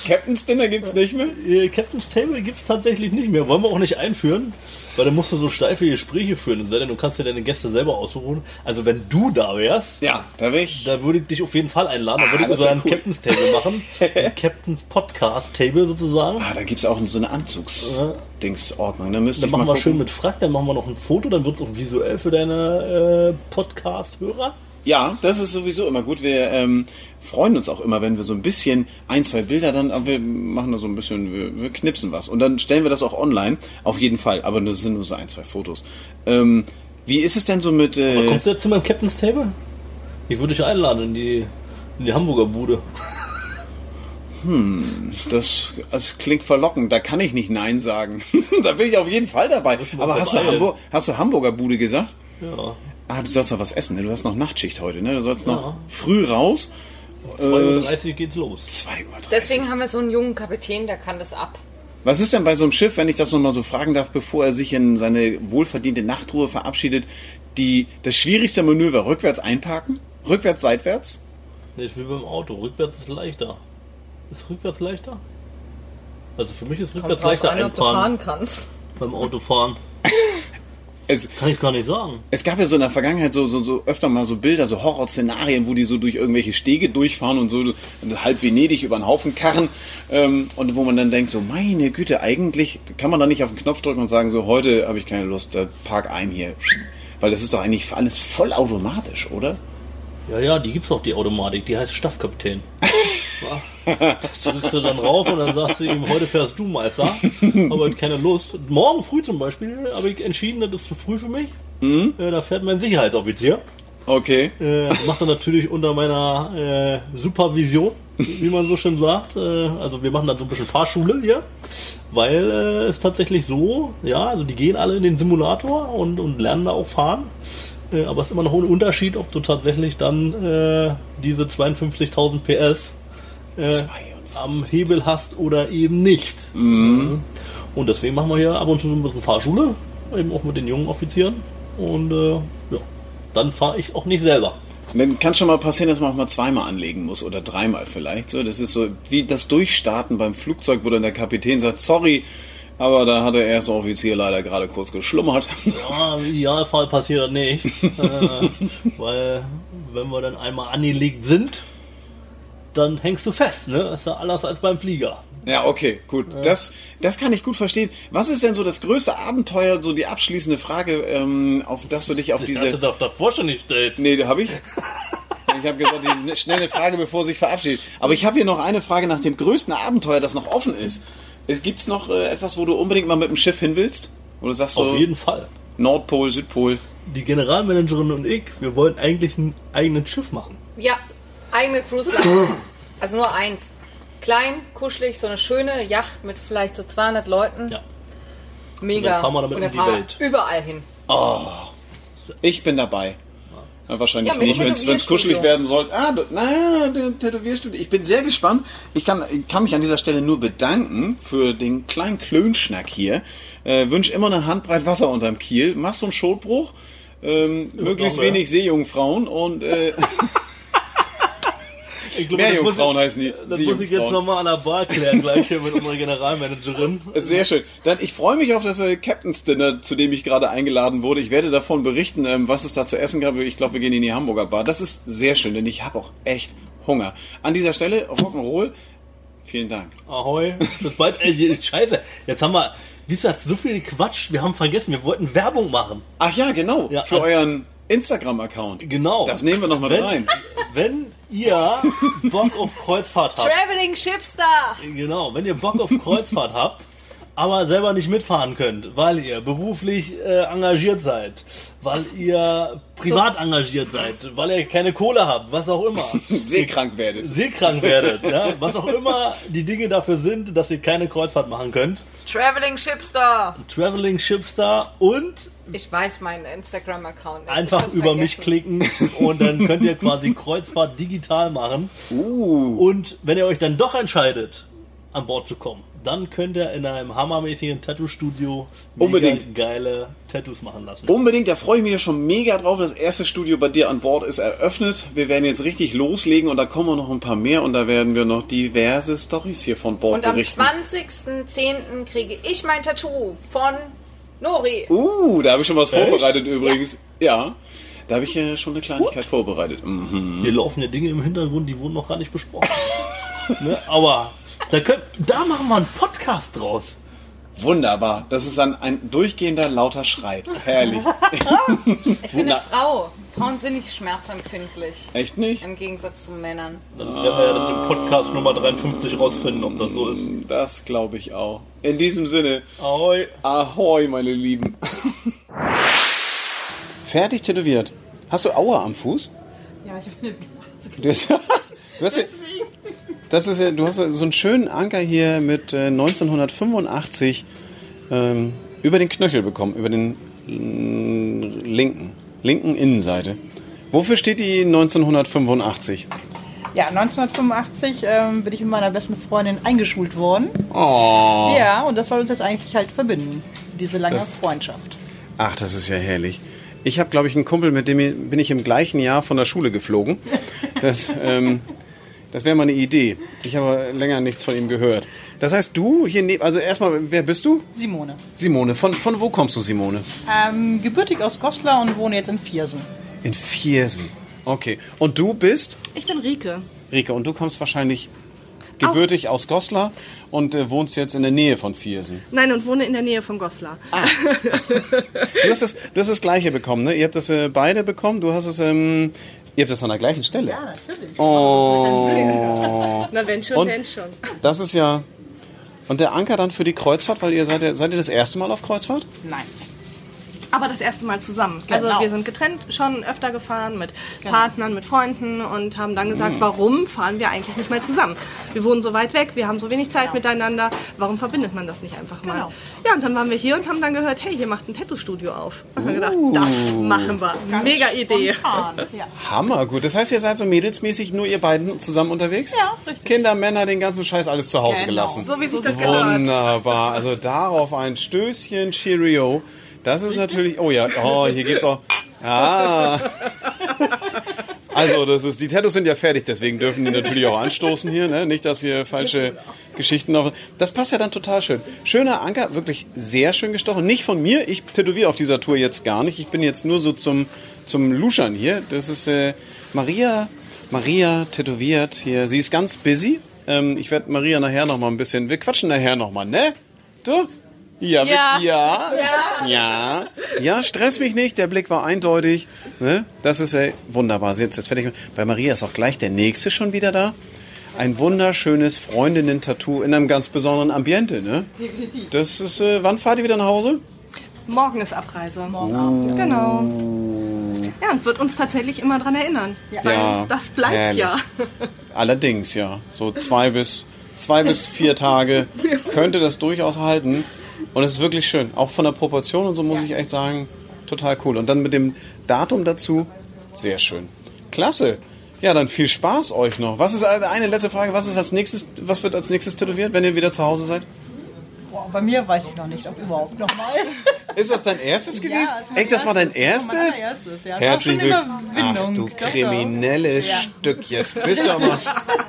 Captain's Dinner gibt's nicht mehr? Äh, Captain's Table gibt es tatsächlich nicht mehr. Wollen wir auch nicht einführen, weil dann musst du so steife Gespräche führen. Sei denn, du kannst dir deine Gäste selber aussuchen. Also wenn du da wärst, Ja, da ich. da würde ich dich auf jeden Fall einladen. Da Ah, würde ich ein cool. Captain's Table machen. Captain's Podcast Table sozusagen. Ah, da gibt's auch so eine Anzugs-Dingsordnung. Da müsste Dann machen mal wir schön gucken. mit Frack, dann machen wir noch ein Foto, dann wird es auch visuell für deine äh, Podcast-Hörer. Ja, das ist sowieso immer gut. Wir ähm, freuen uns auch immer, wenn wir so ein bisschen ein, zwei Bilder dann, aber wir machen da so ein bisschen, wir, wir knipsen was. Und dann stellen wir das auch online, auf jeden Fall. Aber das sind nur so ein, zwei Fotos. Ähm, wie ist es denn so mit... Äh, Kommst du jetzt zu meinem Captain's Table? Ich würde dich einladen in die, in die Hamburger Bude. das, das klingt verlockend, da kann ich nicht Nein sagen. da bin ich auf jeden Fall dabei. Aber hast du. Hamburg, hast du Hamburger Bude gesagt? Ja. Ah, du sollst noch was essen, ne? Du hast noch Nachtschicht heute, ne? Du sollst noch Ja. früh raus. 2.30 Uhr geht's los. 2.30 Uhr. Deswegen haben wir so einen jungen Kapitän, der kann das ab. Was ist denn bei so einem Schiff, wenn ich das nochmal so fragen darf, bevor er sich in seine wohlverdiente Nachtruhe verabschiedet, die, das schwierigste Manöver, rückwärts einparken? Rückwärts, seitwärts? Nicht wie beim Auto. Rückwärts ist leichter. Ist rückwärts leichter? Also für mich ist rückwärts leichter an, ob du fahren kannst. beim Autofahren. Es, Kann ich gar nicht sagen. es gab ja so in der Vergangenheit so, so, so öfter mal so Bilder, so Horrorszenarien, wo die so durch irgendwelche Stege durchfahren und so halb Venedig über einen Haufen karren. Ähm, und wo man dann denkt, so meine Güte, eigentlich kann man da nicht auf den Knopf drücken und sagen, so heute habe ich keine Lust, da park ein hier. Weil das ist doch eigentlich alles vollautomatisch, oder? Ja, ja, die gibt's auch, die Automatik. Die heißt Staffkapitän. Das drückst du dann rauf und dann sagst du ihm, heute fährst du, Meister. Aber heute keine Lust. Morgen früh zum Beispiel habe ich entschieden, das ist zu früh für mich. Äh, da fährt mein Sicherheitsoffizier. Okay. Äh, das macht er natürlich unter meiner äh, Supervision, wie man so schön sagt. Äh, also wir machen dann so ein bisschen Fahrschule hier, weil äh, es tatsächlich so, ja, also die gehen alle in den Simulator und, und lernen da auch fahren. Äh, aber es ist immer noch ein Unterschied, ob du tatsächlich dann diese 52.000 PS äh, 52. am Hebel hast oder eben nicht. Mhm. Und deswegen machen wir hier ab und zu so ein bisschen Fahrschule, eben auch mit den jungen Offizieren. Und äh, ja, dann fahre ich auch nicht selber. Dann kann schon mal passieren, dass man auch mal zweimal anlegen muss oder dreimal vielleicht. So, das ist so wie das Durchstarten beim Flugzeug, wo dann der Kapitän sagt, sorry, aber da hat der erste Offizier leider gerade kurz geschlummert. Ja, im Idealfall passiert das nicht. äh, weil wenn wir dann einmal angelegt sind, dann hängst du fest, ne? Das ist ja anders als beim Flieger. Ja, okay, gut. Das, das kann ich gut verstehen. Was ist denn so das größte Abenteuer, so die abschließende Frage, ähm, auf das du dich auf Das hast du diese... doch davor schon gestellt. Nee, da habe ich. Ich habe gesagt, die schnelle Frage, bevor sich verabschiedet. Aber ich habe hier noch eine Frage nach dem größten Abenteuer, das noch offen ist. Es gibt's noch äh, etwas, wo du unbedingt mal mit dem Schiff hin willst? Wo du sagst so Auf jeden Fall. Nordpol, Südpol. Die Generalmanagerin und ich, wir wollten eigentlich ein eigenes Schiff machen. Ja, eigene Cruise Line. Also nur eins. Klein, kuschelig, so eine schöne Yacht mit vielleicht so 200 Leuten. Ja. Mega. Und dann fahren wir damit Und dann um die Welt. Überall hin. Ich bin dabei. Ja, wahrscheinlich Ja, nicht, wenn es kuschelig werden soll. Ah, du, na, der Tätowierstudio. Ich bin sehr gespannt. Ich kann, kann mich an dieser Stelle nur bedanken für den kleinen Klönschnack hier. Äh, wünsch immer eine Handbreit Wasser unterm Kiel. Machst du einen Schotbruch? Ähm, möglichst wenig Seejungfrauen und äh, Ich glaube, Meerjungfrauen das heißen die. das muss ich jetzt nochmal an der Bar klären, gleich hier mit unserer Generalmanagerin. Sehr schön. Dann, ich freue mich auf das äh, Captain's Dinner, zu dem ich gerade eingeladen wurde. Ich werde davon berichten, ähm, was es da zu essen gab. Ich glaube, wir gehen in die Hamburger Bar. Das ist sehr schön, denn ich habe auch echt Hunger. An dieser Stelle, Rock'n'Roll, vielen Dank. Ahoi, bis bald. Ey, scheiße, jetzt haben wir, wisst ihr, das ist so viel Quatsch, wir haben vergessen, wir wollten Werbung machen. Ach ja, genau, Ja, für also- euren Instagram-Account. Genau. Das nehmen wir noch mal wenn, rein. Wenn ihr Bock auf Kreuzfahrt habt, Traveling Shipstar! genau, wenn ihr Bock auf Kreuzfahrt habt, aber selber nicht mitfahren könnt, weil ihr beruflich äh, engagiert seid, weil ihr privat engagiert seid, weil ihr keine Kohle habt, was auch immer. Seekrank werdet. Seekrank werdet, ja, was auch immer die Dinge dafür sind, dass ihr keine Kreuzfahrt machen könnt. Traveling Shipstar! Traveling Shipstar und Ich weiß meinen Instagram-Account nicht. einfach über mich vergessen. klicken und dann könnt ihr quasi Kreuzfahrt digital machen. Uh, Und wenn ihr euch dann doch entscheidet, an Bord zu kommen, dann könnt ihr in einem hammermäßigen Tattoo-Studio Unbedingt. geile Tattoos machen lassen. unbedingt, da freue ich mich ja schon mega drauf. Das erste Studio bei dir an Bord ist eröffnet. Wir werden jetzt richtig loslegen und da kommen noch ein paar mehr und da werden wir noch diverse Stories hier von Bord Und am berichten. 20.10. kriege ich mein Tattoo von Nori. Uh, da habe ich schon was Echt? vorbereitet übrigens. Ja. Da habe ich ja schon eine Kleinigkeit vorbereitet. Mhm. Hier laufen ja Dinge im Hintergrund, die wurden noch gar nicht besprochen. ne? Aber da, könnt, da machen wir einen Podcast draus. Wunderbar. Das ist dann ein durchgehender lauter Schrei. Herrlich. Ich bin eine Frau. Frauen sind nicht schmerzempfindlich. Echt nicht? Im Gegensatz zu Männern. Das werden wir ja dann im Podcast Nummer 53 rausfinden, ob das so ist. Das glaube ich auch. In diesem Sinne, Ahoi. ahoi, meine Lieben. Fertig tätowiert. Hast du Aua am Fuß? Ja, ich bin Du hast, du hast ja, das ist ja, du hast so einen schönen Anker hier mit äh, 1985 ähm, über den Knöchel bekommen, über den mm, linken, linken Innenseite. Wofür steht die 1985? Ja, 1985 ähm, bin ich mit meiner besten Freundin eingeschult worden. Oh. Ja, und das soll uns jetzt eigentlich halt verbinden. Diese lange Das- Freundschaft. Ach, das ist ja herrlich. Ich habe, glaube ich, einen Kumpel, mit dem bin ich im gleichen Jahr von der Schule geflogen. Das, ähm, das wäre mal eine Idee. Ich habe länger nichts von ihm gehört. Das heißt, du hier neben, also erstmal, wer bist du? Simone. Simone. Von, von wo kommst du, Simone? Ähm, gebürtig aus Goslar und wohne jetzt in Viersen. In Viersen. Okay. Und du bist, Ich bin Rike. Rike, und du kommst wahrscheinlich gebürtig aus Goslar und äh, wohnst jetzt in der Nähe von Viersen. Nein, und wohne in der Nähe von Goslar. Du hast das, du hast das Gleiche bekommen, ne? Ihr habt das äh, beide bekommen. Du hast es, ähm, ihr habt das an der gleichen Stelle. Ja, natürlich. Oh. Na, wenn schon, Und? wenn schon. Das ist ja. Und der Anker dann für die Kreuzfahrt, weil ihr seid ja, seid ihr das erste Mal auf Kreuzfahrt? Nein. Aber das erste Mal zusammen. Genau. Also wir sind getrennt schon öfter gefahren mit Partnern, mit Freunden und haben dann gesagt, warum fahren wir eigentlich nicht mal zusammen? Wir wohnen so weit weg, wir haben so wenig Zeit miteinander. Warum verbindet man das nicht einfach mal? Genau. Ja, und dann waren wir hier und haben dann gehört, hey, hier macht ein Tattoo-Studio auf. Und haben wir gedacht, das machen wir. Mega Idee. Ja. Hammer, gut. Das heißt, ihr seid so mädelsmäßig nur ihr beiden zusammen unterwegs? Ja, richtig. Kinder, Männer, den ganzen Scheiß alles zu Hause Genau. gelassen. So wie sich das gehört. Wunderbar. Also darauf ein Stößchen Cheerio. Das ist natürlich. Oh ja, oh, hier gibt's auch. Ja. Also, das ist, die Tattoos sind ja fertig, deswegen dürfen die natürlich auch anstoßen hier, ne? Nicht, dass hier falsche Geschichten noch. Das passt ja dann total schön. Schöner Anker, wirklich sehr schön gestochen. Nicht von mir, ich tätowiere auf dieser Tour jetzt gar nicht. Ich bin jetzt nur so zum, zum Luschern hier. Das ist äh, Maria, Maria tätowiert hier. Sie ist ganz busy. Ähm, ich werde Maria nachher noch mal ein bisschen. Wir quatschen nachher noch mal, ne? Du? Ja, ja, ja, ja, ja, stress mich nicht, der Blick war eindeutig. Ne? Das ist äh, wunderbar. Sie ist jetzt fertig. Bei Maria ist auch gleich der nächste schon wieder da. Ein wunderschönes Freundinnen-Tattoo in einem ganz besonderen Ambiente. Ne? Definitiv. Das ist, äh, wann fahrt ihr wieder nach Hause? Morgen ist Abreise. Morgen Genau. Ja, und wird uns tatsächlich immer dran erinnern. Weil Ja, das bleibt herrlich. ja. Allerdings, ja. So zwei bis, zwei bis vier Tage könnte das durchaus halten. Und es ist wirklich schön. Auch von der Proportion und so muss ich echt sagen, total cool. Und dann mit dem Datum dazu, sehr schön. Klasse. Ja, dann viel Spaß euch noch. Was ist eine letzte Frage? Was ist als nächstes, was wird als nächstes tätowiert, wenn ihr wieder zu Hause seid? Bei mir weiß ich noch nicht, ob überhaupt noch mal. Ist das dein erstes gewesen? mein Echt, das war dein erstes. Das war erstes? mein allererstes, ja. Das Herzlich willkommen. Du kriminelles Ja. Stück. Jetzt bist du aber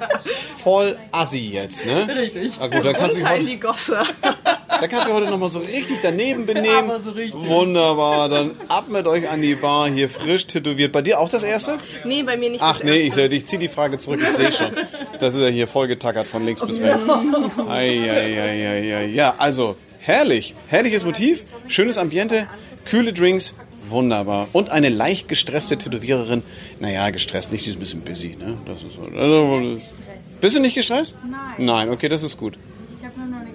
voll assi jetzt, ne? Richtig. Ah, gut, da kannst du heute, die Gosse. da kannst du heute noch mal so richtig daneben benehmen. Aber so richtig. Wunderbar, dann ab mit euch an die Bar, hier frisch tätowiert. Bei dir auch das erste? Nee, bei mir nicht. Ach das nee, ich, ich ziehe die Frage zurück, ich sehe schon. Das ist ja hier vollgetackert von links bis rechts. Ei, ei, ei, ei, ei. Ja, also herrlich. Herrliches Motiv, schönes Ambiente, kühle Drinks, wunderbar. Und eine leicht gestresste Tätowiererin. Naja, gestresst nicht, die ist ein bisschen busy. Ne? Das ist so. Also, bist du nicht gestresst? Nein. Nein, okay, das ist gut. Ich habe nur gegessen.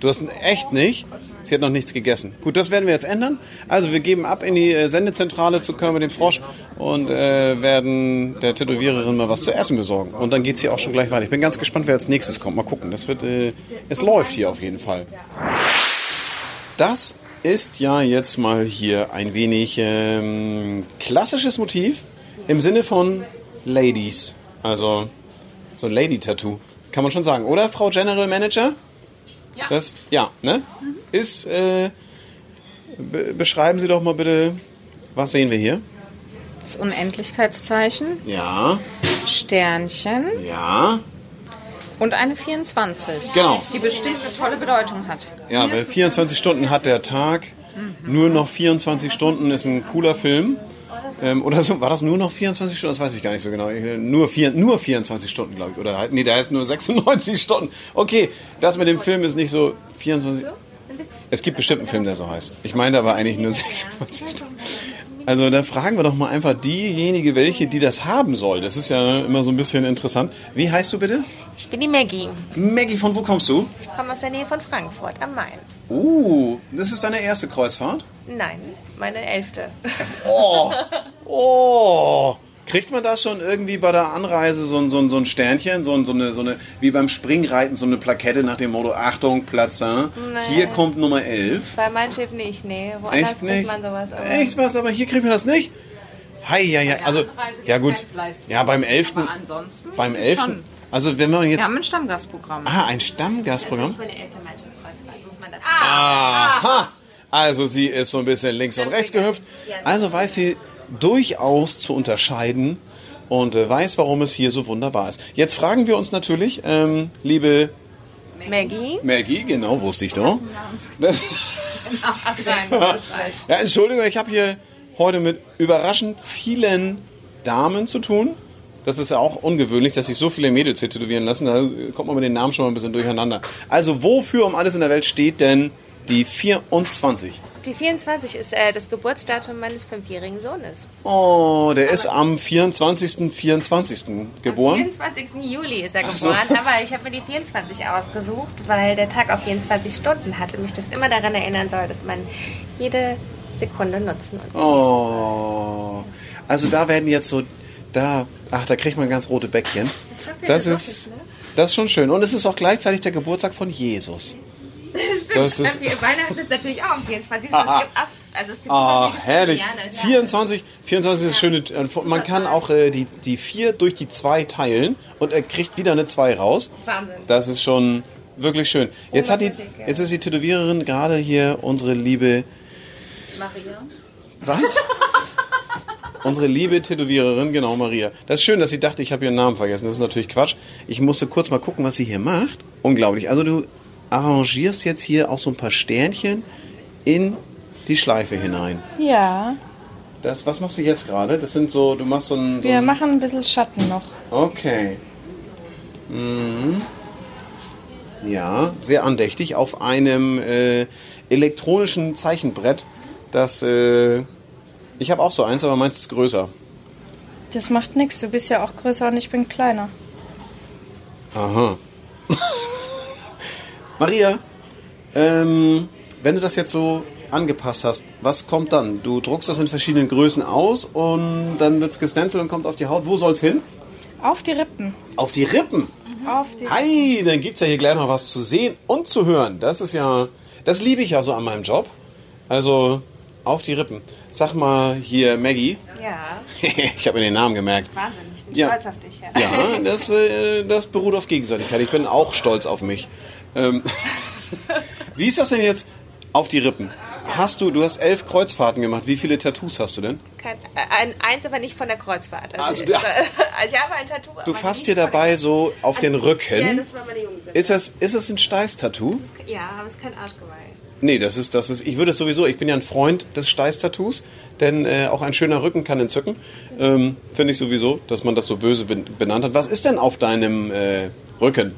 Du hast echt nicht? Sie hat noch nichts gegessen. Gut, das werden wir jetzt ändern. Also wir geben ab in die äh, Sendezentrale zu Körper den Frosch und äh, werden der Tätowiererin mal was zu essen besorgen. Und dann geht's hier auch schon gleich weiter. Ich bin ganz gespannt, wer als nächstes kommt. Mal gucken. Das wird, äh, es läuft hier auf jeden Fall. Das ist ja jetzt mal hier ein wenig ähm, klassisches Motiv im Sinne von Ladies. Also so ein Lady-Tattoo. Kann man schon sagen, oder, Frau General Manager? Ja. Das, ja, ne? Ist, äh, be beschreiben Sie doch mal bitte, was sehen wir hier? Das Unendlichkeitszeichen, Ja, Sternchen ja, und eine 24. Genau. Die bestimmt eine tolle Bedeutung hat. ja, weil 24 Stunden hat der Tag. Nur noch 24 Stunden ist ein cooler Film. Ähm, oder so, war das nur noch 24 Stunden? Das weiß ich gar nicht so genau. Nur, vier, nur 24 Stunden, glaube ich. Oder halt, nee, da ist nur 96 Stunden. Okay, das mit dem Film ist nicht so 24. Es gibt bestimmt einen Film, der so heißt. Ich meine aber eigentlich nur 96 Stunden. Also da fragen wir doch mal einfach diejenige, welche, die das haben soll. Das ist ja immer so ein bisschen interessant. Wie heißt du bitte? Ich bin die Maggie. Maggie, von wo kommst du? Ich komme aus der Nähe von Frankfurt am Main. Uh, das ist deine erste Kreuzfahrt? Nein, meine elfte. Oh, oh. Kriegt man da schon irgendwie bei der Anreise so ein, so ein, so ein Sternchen, so, ein, so, eine, so eine, wie beim Springreiten, so eine Plakette nach dem Motto, Achtung, Platz, äh, hier kommt Nummer 11. Bei meinem Schiff nicht, nee. Woanders Echt nicht? kriegt man sowas. Aber Echt was, aber hier kriegt man das nicht? Hei, ja, ja, also, ja gut, ja beim 11. Aber ansonsten Beim 11. schon. Also wenn man jetzt, Wir haben ein Stammgastprogramm. ah, ein Stammgastprogramm? Ich meine Eltern mein Schiff Kreuzfahrt, muss man dazu Aha! Also sie ist so ein bisschen links und rechts gehüpft. Also weiß sie durchaus zu unterscheiden und äh, weiß, warum es hier so wunderbar ist. Jetzt fragen wir uns natürlich, ähm, liebe Maggie, Maggie, genau, wusste ich doch. Das, ja, Entschuldigung, ich habe hier heute mit überraschend vielen Damen zu tun. Das ist ja auch ungewöhnlich, dass sich so viele Mädels hier tätowieren lassen. Da kommt man mit den Namen schon mal ein bisschen durcheinander. Also wofür um alles in der Welt steht denn die 24? die 24 ist äh, das Geburtsdatum meines fünfjährigen Sohnes. Oh, der ist am 24. 24. Am geboren. 24. Juli ist er so. geboren, aber ich habe mir die 24 ausgesucht, weil der Tag auf 24 Stunden hatte und mich das immer daran erinnern soll, dass man jede Sekunde nutzen und Oh, also da werden jetzt so, da, ach, da kriegt man ganz rote Bäckchen. Das ist, das ist schon schön. Und es ist auch gleichzeitig der Geburtstag von Jesus. Das ist, Wir Weihnachten ist natürlich auch am 24. Es gibt, Ast- also es gibt ah, herrlich. Sterne, ja. 24, 24 ist schöne, äh, man kann auch äh, die, die 4 durch die 2 teilen und er kriegt wieder eine 2 raus. Wahnsinn. Das ist schon wirklich schön. Jetzt hat die, jetzt ist die Tätowiererin gerade hier unsere liebe Maria. Was? Unsere liebe Tätowiererin, genau, Maria. Das ist schön, dass sie dachte, ich habe ihren Namen vergessen. Das ist natürlich Quatsch. Ich musste kurz mal gucken, was sie hier macht. Unglaublich. Also du arrangierst jetzt hier auch so ein paar Sternchen in die Schleife hinein. Ja, Das, was machst du jetzt gerade? Das sind so, du machst so ein... So wir ein machen ein bisschen Schatten noch. okay. Mhm. Ja, sehr andächtig auf einem äh, elektronischen Zeichenbrett. Das, äh, ich habe auch so eins, aber meins ist größer. Das macht nichts, du bist ja auch größer und ich bin kleiner. Aha. Maria, ähm, wenn du das jetzt so angepasst hast, was kommt dann? Du druckst das in verschiedenen Größen aus und dann wird's gestencelt und kommt auf die Haut. Wo soll's hin? Auf die Rippen. Auf die Rippen. Auf die Hi, dann gibt's ja hier gleich noch was zu sehen und zu hören. Das ist ja, das liebe ich ja so an meinem Job. Also auf die Rippen. Sag mal hier Maggie. Ja, ich habe mir den Namen gemerkt. Wahnsinn. Ich bin Ja. stolz auf dich. Ja. Ja, das, äh, das beruht auf Gegenseitigkeit. Ich bin auch stolz auf mich. Ähm, wie ist das denn jetzt auf die Rippen? Hast du, du hast elf Kreuzfahrten gemacht. Wie viele Tattoos hast du denn? Kein, äh, ein, eins, aber nicht von der Kreuzfahrt. Also, ich, da- also ich habe ein Tattoo. Du fasst dir dabei so auf den Ja, Rücken. das war meine Jugendsünde. Ist das, ist das ein Steiß-Tattoo? Ja, aber es ist kein Arschgeweih. Nee, das ist, das ist, ich würde es sowieso, ich bin ja ein Freund des Steiß-Tattoos, denn äh, auch ein schöner Rücken kann entzücken. Ähm, Finde ich sowieso, dass man das so böse ben- benannt hat. Was ist denn auf deinem äh, Rücken?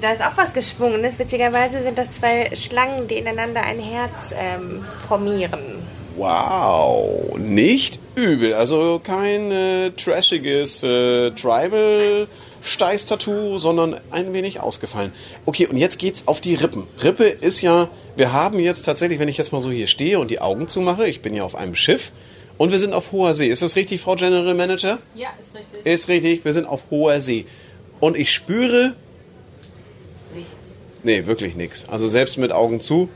Da ist auch was Geschwungenes. Witzigerweise sind das zwei Schlangen, die ineinander ein Herz ähm, formieren. Wow, nicht übel. Also kein äh, trashiges äh, Tribal Steiß-Tattoo, sondern ein wenig ausgefallen. Okay, und jetzt geht's auf die Rippen. Rippe ist ja, wir haben jetzt tatsächlich, wenn ich jetzt mal so hier stehe und die Augen zumache, ich bin ja auf einem Schiff und wir sind auf hoher See. Ist das richtig, Frau General Manager? Ja, ist richtig. Ist richtig, wir sind auf hoher See. Und ich spüre, Nichts. Nee, wirklich nichts. Also selbst mit Augen zu.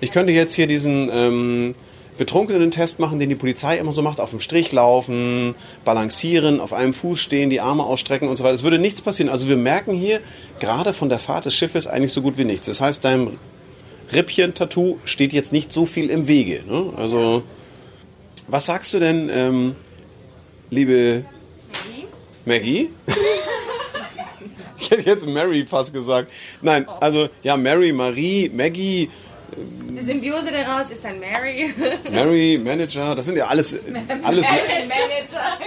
Ich könnte jetzt hier diesen ähm, betrunkenen Test machen, den die Polizei immer so macht, auf dem Strich laufen, balancieren, auf einem Fuß stehen, die Arme ausstrecken und so weiter. Es würde nichts passieren. Also wir merken hier gerade von der Fahrt des Schiffes eigentlich so gut wie nichts. Das heißt, deinem Rippchen-Tattoo steht jetzt nicht so viel im Wege. Ne? Also was sagst du denn, ähm, liebe Maggie? Ich hätte jetzt Mary fast gesagt. Nein, also ja, Mary, Marie, Maggie, Die Symbiose daraus ist dann Mary. Mary, Manager, das sind ja alles, alles,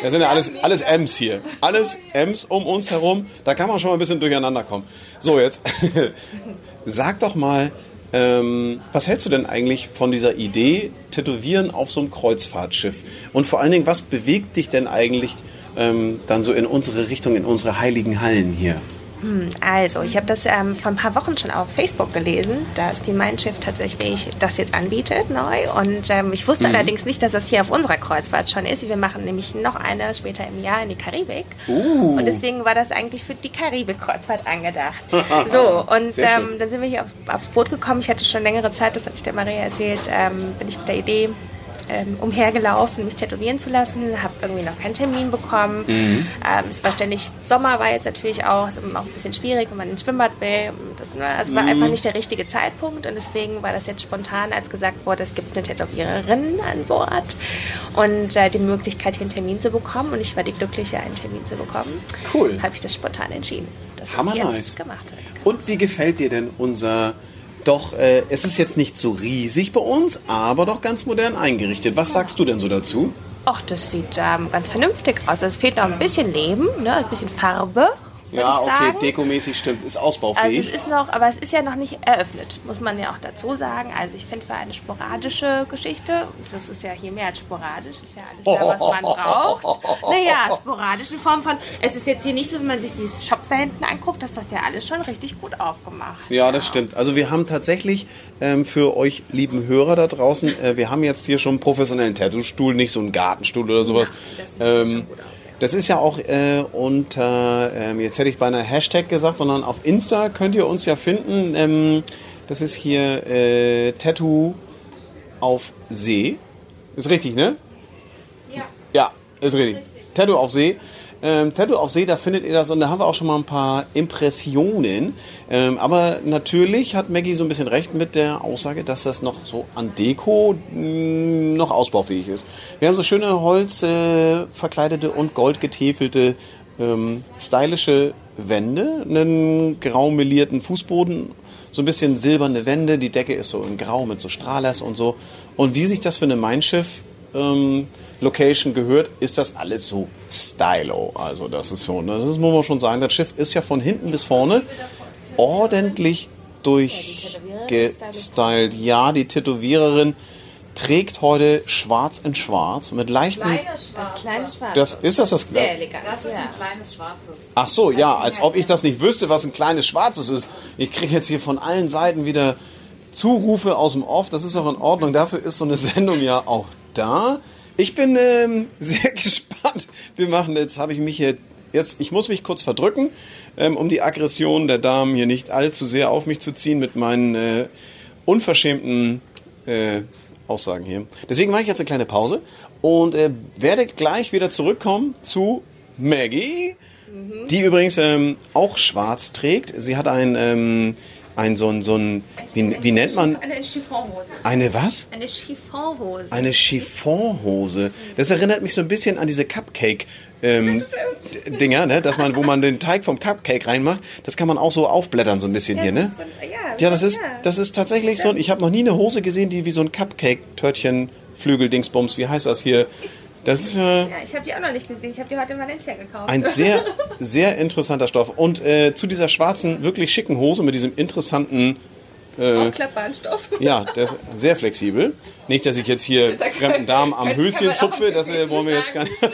das sind ja alles, alles M's hier. Alles M's um uns herum. Da kann man schon mal ein bisschen durcheinander kommen. So, jetzt, sag doch mal, ähm, was hältst du denn eigentlich von dieser Idee, Tätowieren auf so einem Kreuzfahrtschiff? Und vor allen Dingen, was bewegt dich denn eigentlich ähm, dann so in unsere Richtung, in unsere heiligen Hallen hier? Also, ich habe das ähm, vor ein paar Wochen schon auf Facebook gelesen, dass die Mein Schiff tatsächlich das jetzt anbietet neu. Und ähm, ich wusste allerdings nicht, dass das hier auf unserer Kreuzfahrt schon ist. Wir machen nämlich noch eine später im Jahr in die Karibik. Und deswegen war das eigentlich für die Karibik-Kreuzfahrt angedacht. so, und ähm, dann sind wir hier auf, aufs Boot gekommen. Ich hatte schon längere Zeit, das hatte ich der Maria erzählt, ähm, bin ich mit der Idee ähm, umhergelaufen, mich tätowieren zu lassen, habe irgendwie noch keinen Termin bekommen. Mhm. Ähm, es war ständig Sommer, war jetzt natürlich auch, auch ein bisschen schwierig, wenn man ins Schwimmbad will. Das also war Mhm. einfach nicht der richtige Zeitpunkt und deswegen war das jetzt spontan, als gesagt wurde, es gibt eine Tätowiererin an Bord und äh, die Möglichkeit, hier einen Termin zu bekommen. Und ich war die Glückliche, einen Termin zu bekommen. Cool. Habe ich das spontan entschieden, dass Hammer es jetzt nice. gemacht wird. Und wie gefällt dir denn unser doch, äh, es ist jetzt nicht so riesig bei uns, aber doch ganz modern eingerichtet. Was sagst du denn so dazu? Ach, das sieht ähm, ganz vernünftig aus. Es fehlt noch ein bisschen Leben, ne? ein bisschen Farbe, Ja, okay, sagen. dekomäßig stimmt, ist Also ausbaufähig. es ist noch, aber es ist ja noch nicht eröffnet, muss man ja auch dazu sagen. Also ich finde für eine sporadische Geschichte, das ist ja hier mehr als sporadisch, ist ja alles da, was man braucht. Naja, sporadisch in Form von, es ist jetzt hier nicht so, wenn man sich dieses Shops da hinten anguckt, dass das ja alles schon richtig gut aufgemacht. ja, das stimmt. Also wir haben tatsächlich ähm, für euch lieben Hörer da draußen, äh, wir haben jetzt hier schon einen professionellen Tattoo-Stuhl, nicht so einen Gartenstuhl oder sowas. das sieht ähm, schon gut aus, ja. Das ist ja auch äh, unter, ähm, jetzt hätte ich beinahe Hashtag gesagt, sondern auf Insta könnt ihr uns ja finden. Ähm, das ist hier äh, Tattoo auf See. Ist richtig, ne? Ja. Ja, ist richtig. Tattoo auf See. Ähm, Tattoo auf See, da findet ihr das und da haben wir auch schon mal ein paar Impressionen. Ähm, aber natürlich hat Maggie so ein bisschen recht mit der Aussage, dass das noch so an Deko mh, noch ausbaufähig ist. Wir haben so schöne Holz äh, und gold getäfelte ähm, stylische Wände, einen grau melierten Fußboden, so ein bisschen silberne Wände, die Decke ist so in grau mit so Strahlers und so. Und wie sich das für eine Mein Schiff ähm, Location gehört, ist das alles so stylo. Also das ist so, das muss man schon sagen. Das Schiff ist ja von hinten bis vorne ordentlich durchgestylt. Ja, die Tätowiererin trägt heute schwarz in schwarz mit leichten... Das kleine Schwarz. Das ist das das Sehr elegant. Das ist ja. ein kleines schwarzes. Ach so, ja, als ob ich das nicht wüsste, was ein kleines Schwarzes ist. Ich kriege jetzt hier von allen Seiten wieder Zurufe aus dem Off. Das ist auch in Ordnung. Dafür ist so eine Sendung ja auch da. Ich bin ähm, sehr gespannt. Wir machen jetzt, habe ich mich hier jetzt, ich muss mich kurz verdrücken, ähm, um die Aggression der Damen hier nicht allzu sehr auf mich zu ziehen mit meinen äh, unverschämten äh, Aussagen hier. Deswegen mache ich jetzt eine kleine Pause und äh, werde gleich wieder zurückkommen zu Maggie, die übrigens ähm, auch schwarz trägt. Sie hat ein, ähm, ein so ein, so ein wie, wie nennt man, Eine Chiffonhose. eine was? Eine Chiffonhose. Eine Chiffonhose. Das erinnert mich so ein bisschen an diese Cupcake. Ähm, Dinger, ne? Dass man, wo man den Teig vom Cupcake reinmacht, das kann man auch so aufblättern so ein bisschen hier, ne? Ja, das ist, das ist tatsächlich so. Ich habe noch nie eine Hose gesehen, die wie so ein Cupcake-Törtchen, Flügel-Dingsbums, wie heißt das hier? Das ist äh, Ja, ich habe die auch noch nicht gesehen. Ich habe die heute in Valencia gekauft. ein sehr, sehr interessanter Stoff. Und äh, zu dieser schwarzen, wirklich schicken Hose mit diesem interessanten Aufklappbaren Stoff. Ja, der ist sehr flexibel. Nicht, dass ich jetzt hier fremden Damen am Höschen zupfe, das äh, wollen wir jetzt gar nicht.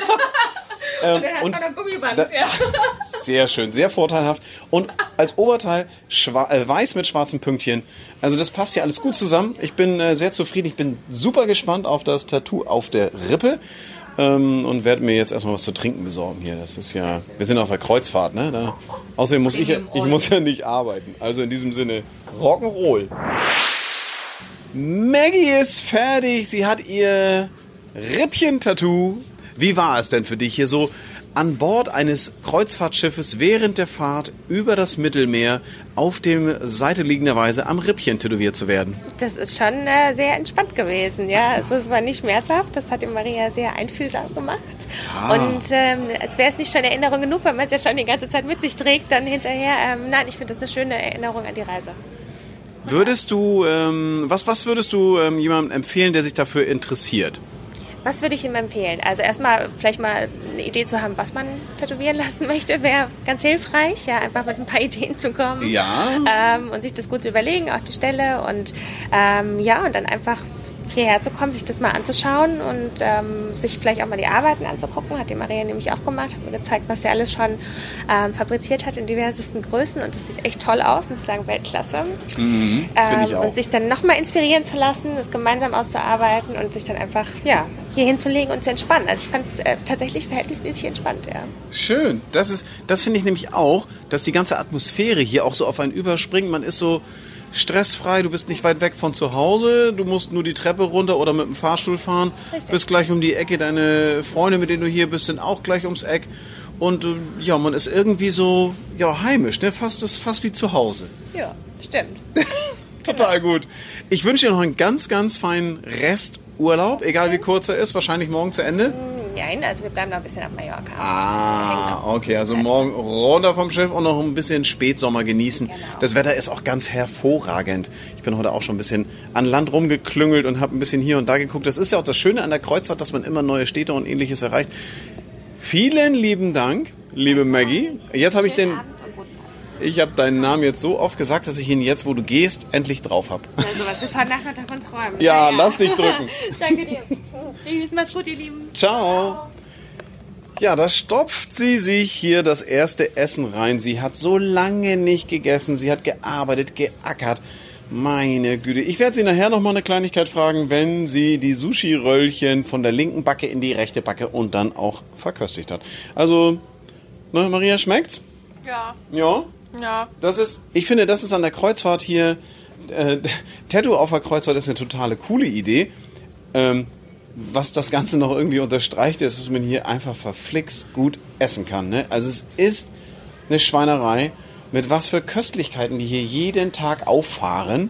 Der hat und Gummiband. da- ja. Sehr schön, sehr vorteilhaft. Und als Oberteil äh, weiß mit schwarzen Pünktchen. Also das passt hier alles gut zusammen. Ich bin äh, sehr zufrieden. Ich bin super gespannt auf das Tattoo auf der Rippe. Ähm, und werde mir jetzt erstmal was zu trinken besorgen hier. Das ist ja, wir sind auf der Kreuzfahrt, ne? Da, außerdem muss ich, ja- ich muss ja nicht arbeiten. Also in diesem Sinne, Rock'n'Roll. Maggie ist fertig. Sie hat ihr Rippchen-Tattoo. Wie war es denn für dich hier so an Bord eines Kreuzfahrtschiffes während der Fahrt über das Mittelmeer auf dem Seite liegenderweise am Rippchen tätowiert zu werden? Das ist schon äh, sehr entspannt gewesen, ja. Also es war nicht schmerzhaft, das hat die Maria sehr einfühlsam gemacht. Und ähm, als wäre es nicht schon Erinnerung genug, weil man es ja schon die ganze Zeit mit sich trägt, dann hinterher, ähm, nein, ich finde das eine schöne Erinnerung an die Reise. Würdest du, ähm, was, was würdest du ähm, jemandem empfehlen, der sich dafür interessiert? Was würde ich ihm empfehlen? Also erstmal vielleicht mal eine Idee zu haben, was man tätowieren lassen möchte, wäre ganz hilfreich, ja, einfach mit ein paar Ideen zu kommen. Ja. Ähm, und sich das gut zu überlegen, auch die Stelle und ähm, ja, und dann einfach hierher zu kommen, sich das mal anzuschauen und ähm, sich vielleicht auch mal die Arbeiten anzugucken. Hat die Maria nämlich auch gemacht, hat mir gezeigt, was sie alles schon ähm, fabriziert hat in diversesten Größen und das sieht echt toll aus, muss ich sagen, Weltklasse. Ich Ähm, auch. und sich dann nochmal inspirieren zu lassen, das gemeinsam auszuarbeiten und sich dann einfach ja, hier hinzulegen und zu entspannen. Also ich fand es äh, tatsächlich verhältnismäßig entspannt, ja. Schön. Das ist, das finde ich nämlich auch, dass die ganze Atmosphäre hier auch so auf einen überspringt. Man ist so stressfrei, du bist nicht weit weg von zu Hause, du musst nur die Treppe runter oder mit dem Fahrstuhl fahren, Richtig. bist gleich um die Ecke, deine Freunde, mit denen du hier bist, sind auch gleich ums Eck. Und äh, ja, man ist irgendwie so ja, heimisch, ne? fast, ist fast wie zu Hause. Ja, stimmt. Total gut. Ich wünsche dir noch einen ganz, ganz feinen Resturlaub, egal wie kurz er ist, wahrscheinlich morgen zu Ende. Nein, also wir bleiben noch ein bisschen auf Mallorca. Ah, okay, also morgen runter vom Schiff und noch ein bisschen Spätsommer genießen. Das Wetter ist auch ganz hervorragend. Ich bin heute auch schon ein bisschen an Land rumgeklüngelt und habe ein bisschen hier und da geguckt. Das ist ja auch das Schöne an der Kreuzfahrt, dass man immer neue Städte und ähnliches erreicht. Vielen lieben Dank, liebe Maggie. Jetzt habe ich den, ich habe deinen Namen jetzt so oft gesagt, dass ich ihn jetzt, wo du gehst, endlich drauf habe. Also was ist heute Nacht davon träumen? Ja, lass dich drücken. Danke dir. Tschüss, macht's gut, ihr Lieben. Ciao. Ja, da stopft sie sich hier das erste Essen rein. Sie hat so lange nicht gegessen. Sie hat gearbeitet, geackert. Meine Güte. Ich werde sie nachher noch mal eine Kleinigkeit fragen, wenn sie die Sushi-Röllchen von der linken Backe in die rechte Backe und dann auch verköstigt hat. Also, ne, Maria, schmeckt's? Ja, Ja? Ja. Das ist, ich finde, das ist an der Kreuzfahrt hier, äh, Tattoo auf der Kreuzfahrt ist eine totale coole Idee. Ähm, was das Ganze noch irgendwie unterstreicht, ist, dass man hier einfach verflixt gut essen kann. Ne? Also es ist eine Schweinerei, mit was für Köstlichkeiten die hier jeden Tag auffahren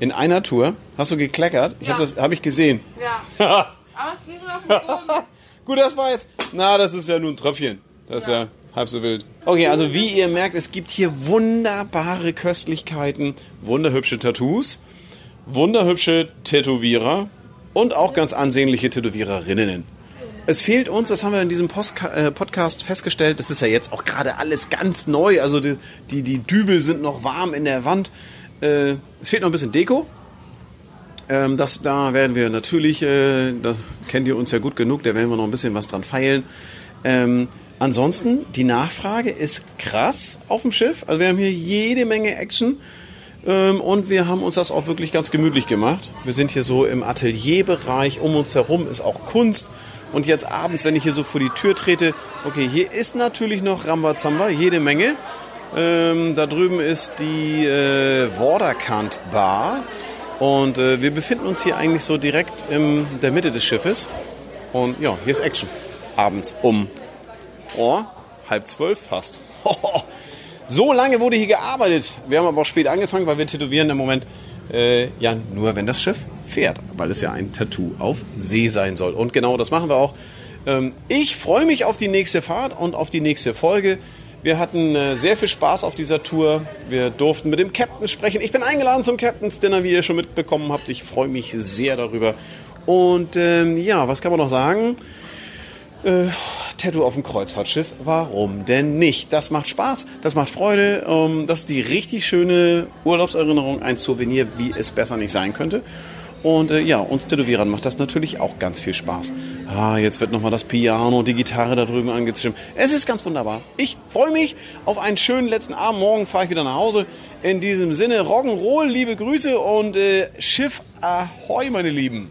in einer Tour. Hast du gekleckert? Ich Ja. habe das habe ich gesehen. Ja. Aber es auf den Boden. Gut, das war jetzt. Na, das ist ja nur ein Tröpfchen. Das ist ja halb so wild. Okay, also wie ihr merkt, es gibt hier wunderbare Köstlichkeiten, wunderhübsche Tattoos, wunderhübsche Tätowierer und auch ganz ansehnliche Tätowiererinnen. Es fehlt uns, das haben wir in diesem Postka äh, Podcast festgestellt, das ist ja jetzt auch gerade alles ganz neu, also die, die, die Dübel sind noch warm in der Wand. Äh, es fehlt noch ein bisschen Deko. Ähm, das, da werden wir natürlich, äh, da kennt ihr uns ja gut genug, da werden wir noch ein bisschen was dran feilen. Ähm, ansonsten, die Nachfrage ist krass auf dem Schiff. Also wir haben hier jede Menge Action. Ähm, und wir haben uns das auch wirklich ganz gemütlich gemacht. Wir sind hier so im Atelierbereich, um uns herum ist auch Kunst. Und jetzt abends, wenn ich hier so vor die Tür trete, okay, hier ist natürlich noch Rambazamba, jede Menge. Ähm, da drüben ist die äh, Waterkant Bar. Und äh, wir befinden uns hier eigentlich so direkt in der Mitte des Schiffes. Und ja, hier ist Action. Abends um oh, halb zwölf fast. So lange wurde hier gearbeitet. Wir haben aber auch spät angefangen, weil wir tätowieren im Moment äh, ja nur, wenn das Schiff fährt, weil es ja ein Tattoo auf See sein soll. Und genau das machen wir auch. Ähm, ich freue mich auf die nächste Fahrt und auf die nächste Folge. Wir hatten äh, sehr viel Spaß auf dieser Tour. Wir durften mit dem Captain sprechen. Ich bin eingeladen zum Captain's Dinner, wie ihr schon mitbekommen habt. Ich freue mich sehr darüber. Und ähm, ja, was kann man noch sagen? Äh, Tattoo auf dem Kreuzfahrtschiff, warum denn nicht? Das macht Spaß, das macht Freude, ähm, das ist die richtig schöne Urlaubserinnerung, ein Souvenir, wie es besser nicht sein könnte. Und äh, ja, uns Tätowierern macht das natürlich auch ganz viel Spaß. Ah, jetzt wird nochmal das Piano die Gitarre da drüben angestimmt. Es ist ganz wunderbar. Ich freue mich auf einen schönen letzten Abend. Morgen fahre ich wieder nach Hause. In diesem Sinne, Rock'n'Roll, liebe Grüße und äh, Schiff Ahoi, meine Lieben.